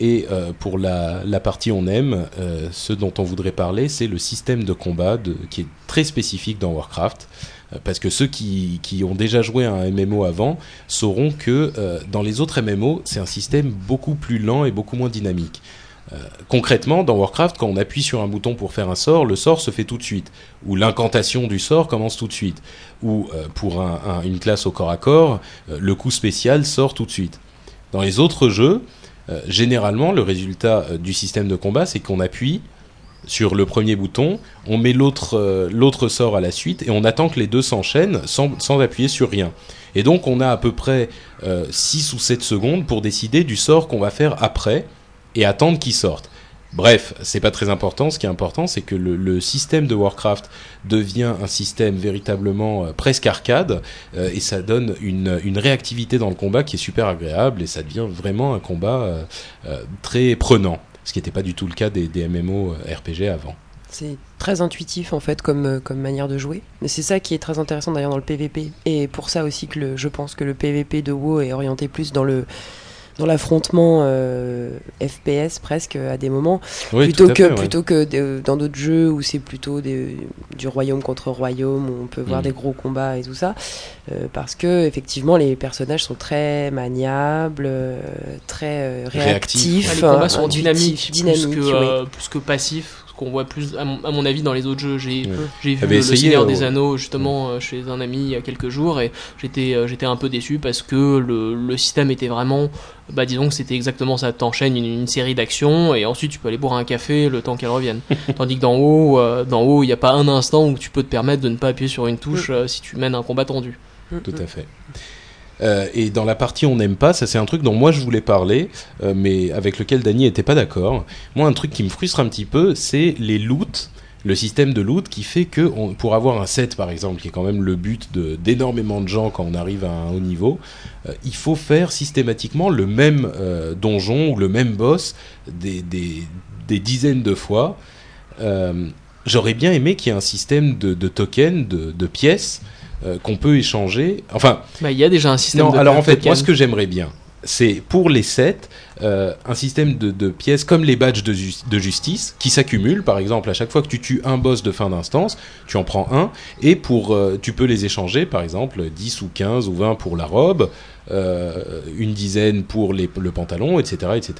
B: Et euh, pour la, partie on aime, euh, ce dont on voudrait parler, c'est le système de combat qui est très spécifique dans Warcraft. Euh, parce que ceux qui, ont déjà joué à un MMO avant sauront que dans les autres MMO, c'est un système beaucoup plus lent et beaucoup moins dynamique. concrètement, dans Warcraft, quand on appuie sur un bouton pour faire un sort, le sort se fait tout de suite. Ou l'incantation du sort commence tout de suite. Ou pour une classe au corps à corps, le coup spécial sort tout de suite. Dans les autres jeux, généralement, le résultat du système de combat, c'est qu'on appuie sur le premier bouton, on met l'autre l'autre sort à la suite et on attend que les deux s'enchaînent sans, sans, appuyer sur rien. Et donc on a à peu près 6 ou 7 secondes pour décider du sort qu'on va faire après et attendre qu'il sorte. Bref, c'est pas très important. Ce qui est important, c'est que le, système de Warcraft devient un système véritablement euh, presque arcade euh, et ça donne une, réactivité dans le combat qui est super agréable et ça devient vraiment un combat euh, très prenant, ce qui n'était pas du tout le cas des, des MMO RPG avant.
C: C'est très intuitif en fait comme, manière de jouer. Mais c'est ça qui est très intéressant d'ailleurs dans le PVP. Et pour ça aussi que je pense que le PVP de WoW est orienté plus dans le dans l'affrontement euh, FPS presque à des moments plutôt que plutôt que dans d'autres jeux où c'est plutôt des, du royaume contre royaume où on peut voir mm. des gros combats et tout ça euh, parce que effectivement les personnages sont très maniables euh, très réactifs,
D: les combats sont dynamiques, dynamiques plus, que, plus que passifs qu'on voit plus, à mon, avis, dans les autres jeux. J'ai vu le Seigneur des Anneaux justement chez un ami il y a quelques jours et j'étais j'étais un peu déçu parce que le, le système était vraiment bah disons que c'était exactement ça. T'enchaînes une, une série d'actions et ensuite tu peux aller boire un café le temps qu'elle revienne. Tandis que dans haut, euh, dans haut, il n'y a pas un instant où tu peux te permettre de ne pas appuyer sur une touche mm. euh, si tu mènes un combat tendu.
B: Tout à fait. Euh, et dans la partie on n'aime pas, ça c'est un truc dont moi je voulais parler, mais avec lequel Dany était pas d'accord. Moi un truc qui me frustre un petit peu, c'est les loots le système de loot qui fait que pour avoir un set par exemple, qui est quand même le but d'énormément de, gens quand on arrive à un haut niveau, euh, il faut faire systématiquement le même euh, donjon ou le même boss des, dizaines de fois. Euh, j'aurais bien aimé qu'il y ait un système de, tokens, de, pièces qu'on peut échanger. Enfin,
D: bah, il y a déjà un système. Non,
B: alors en fait, moi ce que j'aimerais bien, c'est pour les sets euh, un système de, pièces comme les badges de, de justice qui s'accumulent. Par exemple, à chaque fois que tu tues un boss de fin d'instance, tu en prends un et pour euh, tu peux les échanger. Par exemple, 10 ou 15 ou 20 pour la robe, euh, une dizaine pour les, le pantalon, etc., etc.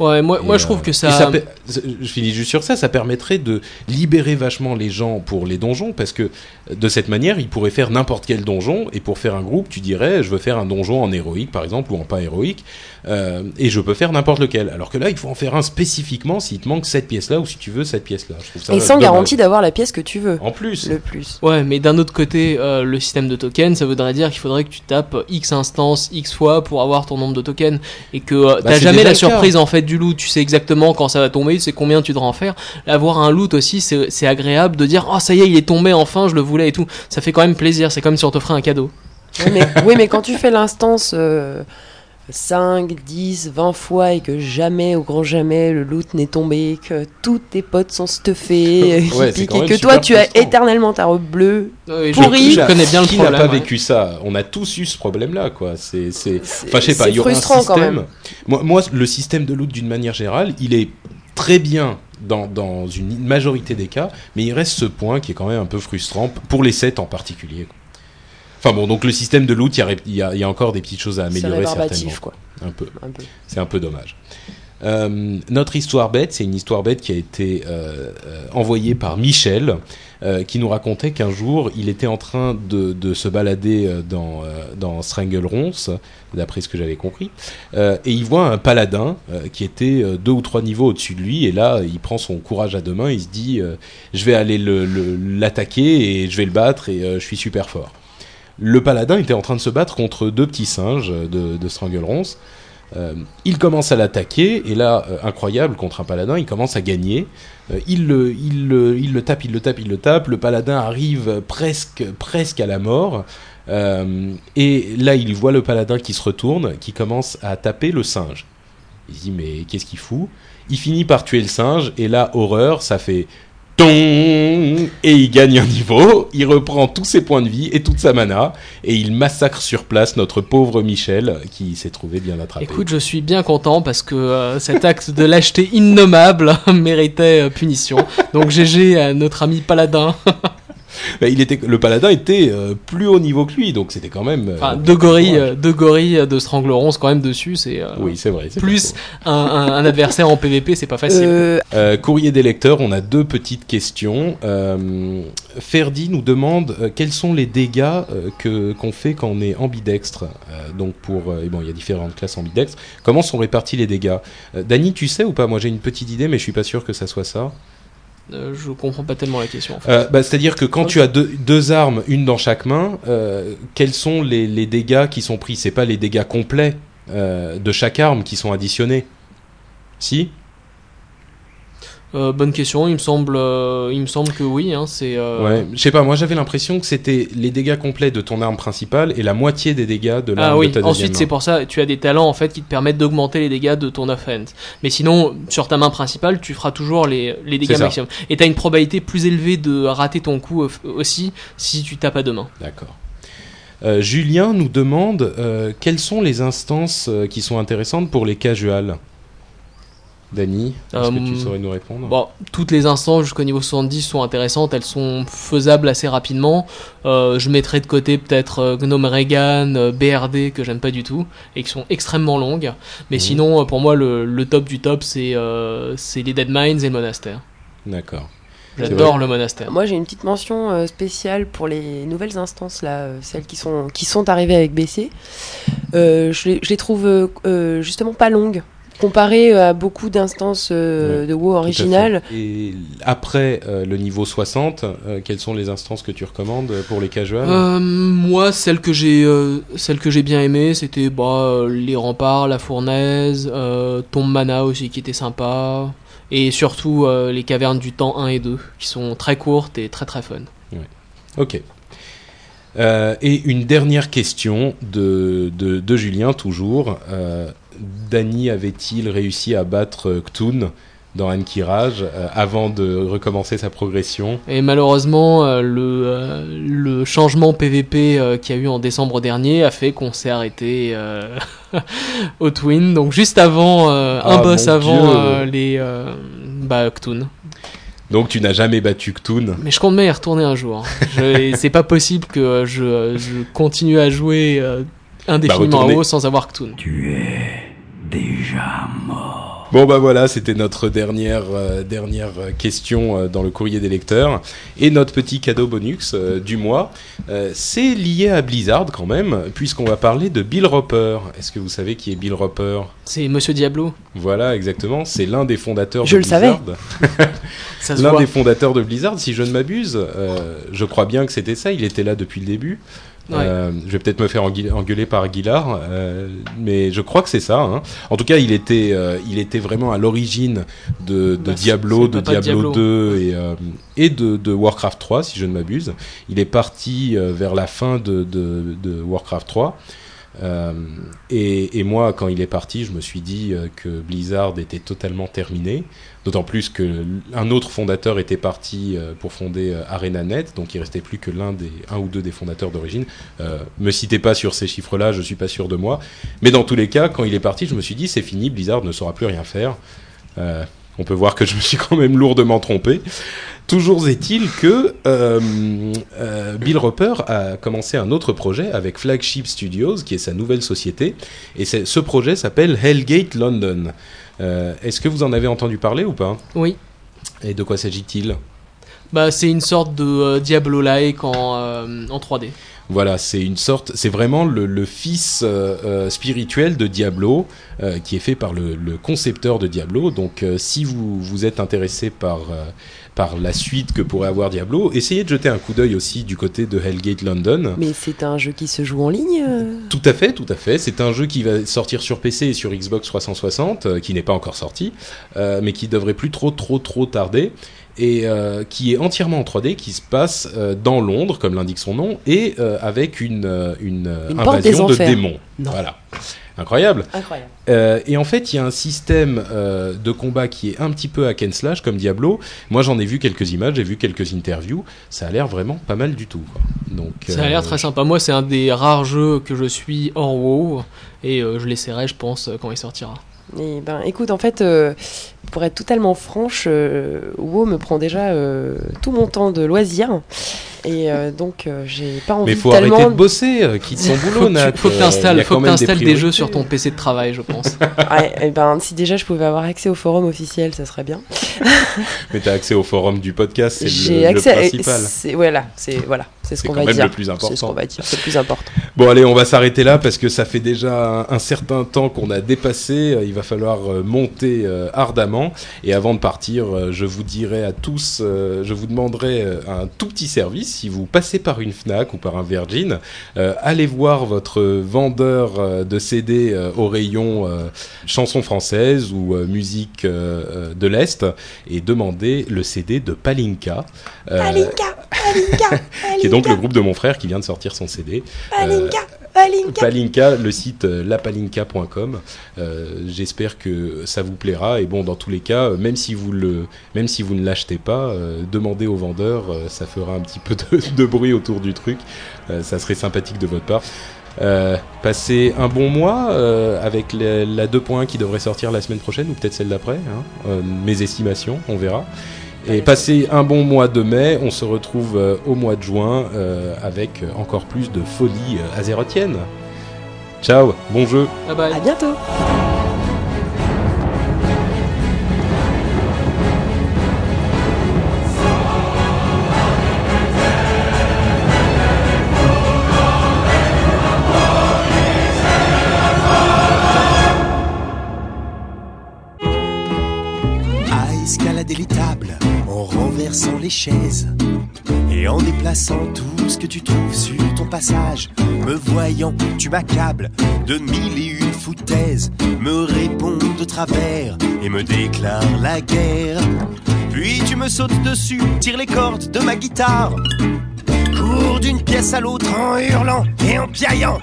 D: Ouais, moi, moi je trouve que ça...
B: Je finis juste sur ça. Ça permettrait de libérer vachement les gens pour les donjons parce que de cette manière, ils pourraient faire n'importe quel donjon et pour faire un groupe, tu dirais, je veux faire un donjon en héroïque, par exemple, ou en pas héroïque. Euh, et je peux faire n'importe lequel. Alors que là, il faut en faire un spécifiquement s'il te manque cette pièce-là ou si tu veux cette pièce-là.
C: Et sans garantie d'avoir la pièce que tu veux.
B: En plus.
C: Le plus.
D: Ouais, mais d'un autre côté, euh, le système de tokens, ça voudrait dire qu'il faudrait que tu tapes X instances, X fois pour avoir ton nombre de tokens et que euh, bah, t'as jamais la surprise en fait du loot. Tu sais exactement quand ça va tomber, tu sais combien tu devras en faire. Avoir un loot aussi, c'est agréable de dire oh ça y est, il est tombé enfin, je le voulais et tout. Ça fait quand même plaisir. C'est comme si on t'offrait un cadeau.
C: mais, oui, mais quand tu fais l'instance 5, 10, 20 fois et que jamais, au grand jamais, le loot n'est tombé, que tous tes potes sont stuffés, et que toi tu as éternellement ta robe bleue pourrie.
B: Je, connais bien le Qui n'a pas vécu ça? On a tous eu ce problème-là, quoi. C'est, enfin, je sais pas, il y aura un système. Moi, moi, le système de loot, d'une manière générale, il est très bien dans, dans, une majorité des cas, mais il reste ce point qui est quand même un peu frustrant pour les sets en particulier. Enfin bon, donc le système de loot, il y, y, a encore des petites choses à améliorer certainement. Quoi. Un peu. C'est un peu dommage. Euh, notre histoire bête, c'est une histoire bête qui a été euh, euh envoyée par Michel, qui nous racontait qu'un jour, il était en train de, de se balader dans, dans Stranglerons, d'après ce que j'avais compris, et il voit un paladin qui était deux ou trois niveaux au-dessus de lui, et là, il prend son courage à deux mains, il se dit, je vais aller l'attaquer le, et je vais le battre et je suis super fort le paladin était en train de se battre contre deux petits singes de, de. Euh, il commence à l'attaquer, et là, euh, incroyable, contre un paladin, il commence à gagner. Euh, il, le, tape, il le tape, il le tape. Le paladin arrive presque, presque à la mort. et là, il voit le paladin qui se retourne, qui commence à taper le singe. Il dit, mais qu'est-ce qu'il fout? Il finit par tuer le singe, et là, horreur, ça fait et il gagne un niveau, il reprend tous ses points de vie et toute sa mana, et il massacre sur place notre pauvre Michel qui s'est trouvé bien attrapé.
D: Écoute, je suis bien content parce que euh, cet acte de lâcheté innommable méritait euh, punition. Donc GG à notre ami Paladin.
B: bah, il était, le paladin était euh, plus haut niveau que lui, donc c'était quand même.
D: enfin, deux gorilles, deux gorilles de Stranglerons quand même dessus, c'est.
B: oui, c'est vrai.
D: Plus un, un, adversaire en PvP, c'est pas facile.
B: courrier des lecteurs, on a deux petites questions. Ferdi nous demande quels sont les dégâts que qu'on fait quand on est ambidextre? donc pour, et bon, il y a différentes classes ambidextres. Comment sont répartis les dégâts? Dany, tu sais ou pas? Moi, j'ai une petite idée, mais je suis pas sûr que ça soit ça.
D: Euh, je comprends pas tellement la question.
B: Euh, bah, c'est-à-dire que quand tu as deux, armes, une dans chaque main, euh, quels sont les, dégâts qui sont pris? C'est pas les dégâts complets de chaque arme qui sont additionnés. Si?
D: Euh, bonne question, il me semble, euh, il me semble que oui. Hein, c'est. Euh,
B: ouais, je sais pas. Moi, j'avais l'impression que c'était les dégâts complets de ton arme principale et la moitié des dégâts de l'arme ah, oui. de ta
D: Ensuite, c'est pour ça, tu as des talents en fait qui te permettent d'augmenter les dégâts de ton offense. Mais sinon, sur ta main principale, tu feras toujours les, les dégâts maximum. Et tu as une probabilité plus élevée de rater ton coup aussi si tu tapes à deux mains.
B: D'accord. Julien nous demande quelles sont les instances qui sont intéressantes pour les casuals? Dany, est-ce que tu euh, saurais nous répondre?
D: bon, Toutes les instances jusqu'au niveau 70 sont intéressantes, elles sont faisables assez rapidement. Euh, je mettrai de côté peut-être euh, Gnome Regan, BRD que j'aime pas du tout et qui sont extrêmement longues. Mais mhm. sinon, pour moi, le, top du top, c'est les Dead Mines et le monastère.
B: D'accord.
D: J'adore le monastère.
C: Moi, j'ai une petite mention spéciale pour les nouvelles instances, là, celles qui sont, qui sont arrivées avec BC. je, les, je les trouve justement pas longues comparé à beaucoup d'instances euh, de WoW originales.
B: Et après euh, le niveau 60, euh, quelles sont les instances que tu recommandes pour les casuals?
D: Moi, celle que j'ai celle que j'ai bien aimée, c'était bah, les remparts, la fournaise, Tombe Mana aussi qui était sympa, et surtout les cavernes du temps 1 et 2 qui sont très courtes et très très fun.
B: Ok. et une dernière question de, de, de Julien, toujours. Danny avait-il réussi à battre Ktun dans Ankiraj euh, avant de recommencer sa progression?
D: Et malheureusement, euh, le, euh, le, changement PVP qu'il y a eu en décembre dernier a fait qu'on s'est arrêté au Twin. Donc juste avant, un ah, boss avant les bah, Ktun.
B: Donc tu n'as jamais battu Ktun?
D: Mais je compte bien y retourner un jour. C'est pas possible que je, je continue à jouer indéfiniment bah, haut sans avoir Ktun.
E: Tu es déjà mort.
B: Bon bah voilà, c'était notre dernière euh, dernière question euh, dans le courrier des lecteurs et notre petit cadeau bonus euh, du mois. c'est lié à Blizzard quand même, puisqu'on va parler de Bill Roper. Est-ce que vous savez qui est Bill Roper?
D: C'est Monsieur Diablo.
B: Voilà, exactement. C'est l'un des fondateurs
C: je
B: de
C: Blizzard.
B: Je le savais. l'un des fondateurs de Blizzard, si je ne m'abuse. je crois bien que c'était ça. Il était là depuis le début. Euh, je vais peut-être me faire engueuler par Aguilar, euh, mais je crois que c'est ça. Hein. En tout cas, il était, euh, il était vraiment à l'origine de, de bah, Diablo, de Diablo, 2 et, et de, de, Warcraft 3, si je ne m'abuse. Il est parti vers la fin de, de, de Warcraft 3. Euh, et, moi, quand il est parti, je me suis dit que Blizzard était totalement terminé. D'autant plus qu'un autre fondateur était parti euh, pour fonder euh, ArenaNet, donc il restait plus que l'un des un ou deux des fondateurs d'origine. Euh, me citez pas sur ces chiffres-là, je suis pas sûr de moi. Mais dans tous les cas, quand il est parti, je me suis dit c'est fini, Blizzard ne saura plus rien faire. On peut voir que je me suis quand même lourdement trompé. Toujours est-il que Bill Roper a commencé un autre projet avec Flagship Studios, qui est sa nouvelle société, et ce projet s'appelle Hellgate London. Euh, est-ce que vous en avez entendu parler ou pas?
D: Oui.
B: Et de quoi s'agit-il?
D: Bah, c'est une sorte de euh, Diablo-like en, euh, en 3D.
B: Voilà, c'est une sorte, c'est vraiment le, fils spirituel de Diablo qui est fait par le, le concepteur de Diablo. Donc, si vous vous êtes intéressé par par la suite que pourrait avoir Diablo. Essayez de jeter un coup d'œil aussi du côté de Hellgate London.
C: Mais c'est un jeu qui se joue en ligne euh
B: Tout à fait, tout à fait. C'est un jeu qui va sortir sur PC et sur Xbox 360, euh, qui n'est pas encore sorti, euh, mais qui devrait plus trop, trop, trop tarder et qui est entièrement en 3D, qui se passe dans Londres, comme l'indique son nom, et avec une, une, invasion de démons. Voilà. Incroyable.
C: Incroyable.
B: Euh, et en fait, il y a un système euh, de combat qui est un petit peu hack and slash comme Diablo. Moi, j'en ai vu quelques images, j'ai vu quelques interviews. Ça a l'air vraiment pas mal du tout. Donc,
D: ça a l'air euh, très sympa. Moi, c'est un des rares jeux que je suis hors WoW et je l'essaierai, je pense, quand il sortira.
C: Et ben, écoute, en fait, pour être totalement franche, WoW me prend déjà tout mon temps de loisir. Et euh, donc, euh, j'ai pas envie
B: Mais faut
C: tellement...
B: arrêter de bosser, euh, quitte ton boulot, Nat.
D: faut que
B: euh,
D: t'installes faut que t'installes des,
B: priorités.
D: jeux sur ton PC de travail, je pense.
C: Ouais, et ben, si déjà je pouvais avoir accès au forum officiel, ça serait bien.
B: Mais t'as accès au forum du podcast, c'est
C: J'ai
B: le, le
C: accès.
B: principal.
C: C'est voilà, c'est voilà, c'est ce qu'on va
B: même
C: dire.
B: le plus
C: C'est ce qu'on
B: important.
C: va dire, c'est le plus important.
B: Bon allez, on va s'arrêter là parce que ça fait déjà un, un certain temps qu'on a dépassé. Euh, Il va falloir euh, monter euh, Et avant de partir, euh, je vous dirai à tous, euh, je vous demanderai euh, un tout petit service. Si vous passez par une Fnac ou par un Virgin, allez voir votre vendeur de CD au rayon chansons françaises ou musique de l'Est et demandez le CD de Palinka. euh, qui est donc le groupe de mon frère qui vient de sortir son CD. Palinka, Palinka. le site euh, lapalinka.com. Euh, J'espère que ça vous plaira. Et bon, dans tous les cas, euh, même si vous le, même si vous ne l'achetez pas, demandez au vendeur. ça fera un petit peu de, bruit autour du truc. Ça serait sympathique de votre part. Euh, passez un bon mois avec la, la 2.1 qui devrait sortir la semaine prochaine ou peut-être celle d'après. hein. Mes estimations, on verra. Et passez un bon mois de mai. On se retrouve euh, au mois de juin euh, avec encore plus de folie euh, azérotienne. Ciao, bon jeu.
D: Bye bye.
C: À bientôt.
A: Déplaçant tout ce que tu trouves sur ton passage. Me voyant, tu m'accables de mille et une foutaises, me réponds de travers et me déclare la guerre. Puis tu me sautes dessus, tires les cordes de ma guitare. Cours d'une pièce à l'autre en hurlant et en piaillant.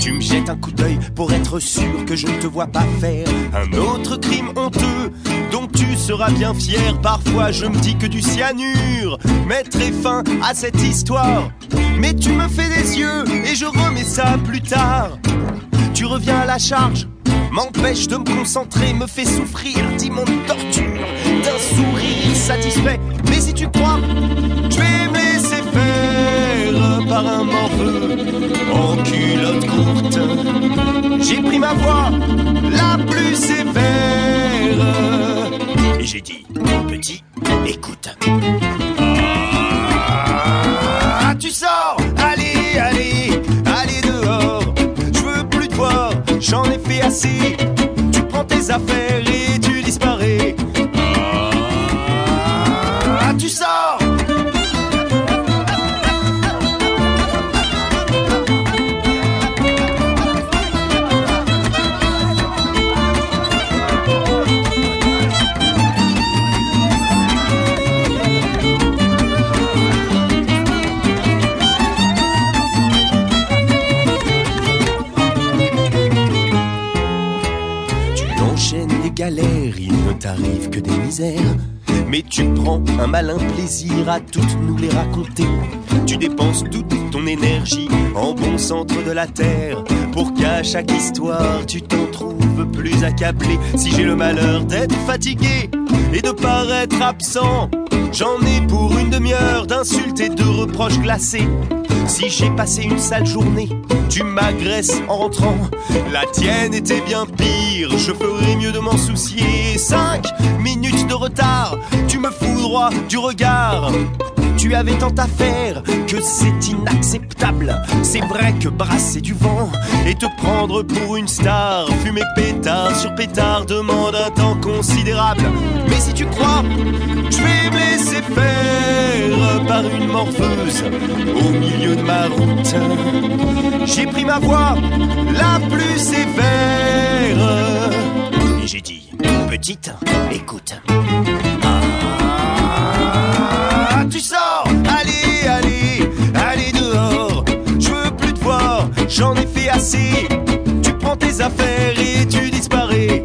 A: Tu me jettes un coup d'œil pour être sûr que je ne te vois pas faire un autre crime honteux tu seras bien fier. Parfois je me dis que du cyanure mettrait fin à cette histoire. Mais tu me fais des yeux et je remets ça plus tard. Tu reviens à la charge, m'empêche de me concentrer, me fait souffrir, dis mon torture d'un sourire satisfait. Mais si tu crois, je vais me faire par un morveux en culotte courte. J'ai pris ma voix la plus sévère j'ai dit, petit, écoute. Ah, tu sors, allez, allez, allez dehors. Je veux plus te voir, j'en ai fait assez. Tu prends tes affaires et tu disparais. Mais tu prends un malin plaisir à toutes nous les raconter. Tu dépenses toute ton énergie en bon centre de la terre. Pour qu'à chaque histoire tu t'en trouves plus accablé. Si j'ai le malheur d'être fatigué et de paraître absent, j'en ai pour une demi-heure d'insultes et de reproches glacés. Si j'ai passé une sale journée, tu m'agresses en rentrant. La tienne était bien pire, je ferais mieux de m'en soucier. Cinq minutes de retard, tu me fous du regard. Tu avais tant à faire que c'est inacceptable. C'est vrai que brasser du vent et te prendre pour une star, fumer pétard sur pétard demande un temps considérable. Mais si tu crois, vais me laisser faire par une morpheuse au milieu de ma route. J'ai pris ma voix la plus sévère et j'ai dit, petite, écoute. Ah, tu sors, Tu prends tes affaires et tu disparais.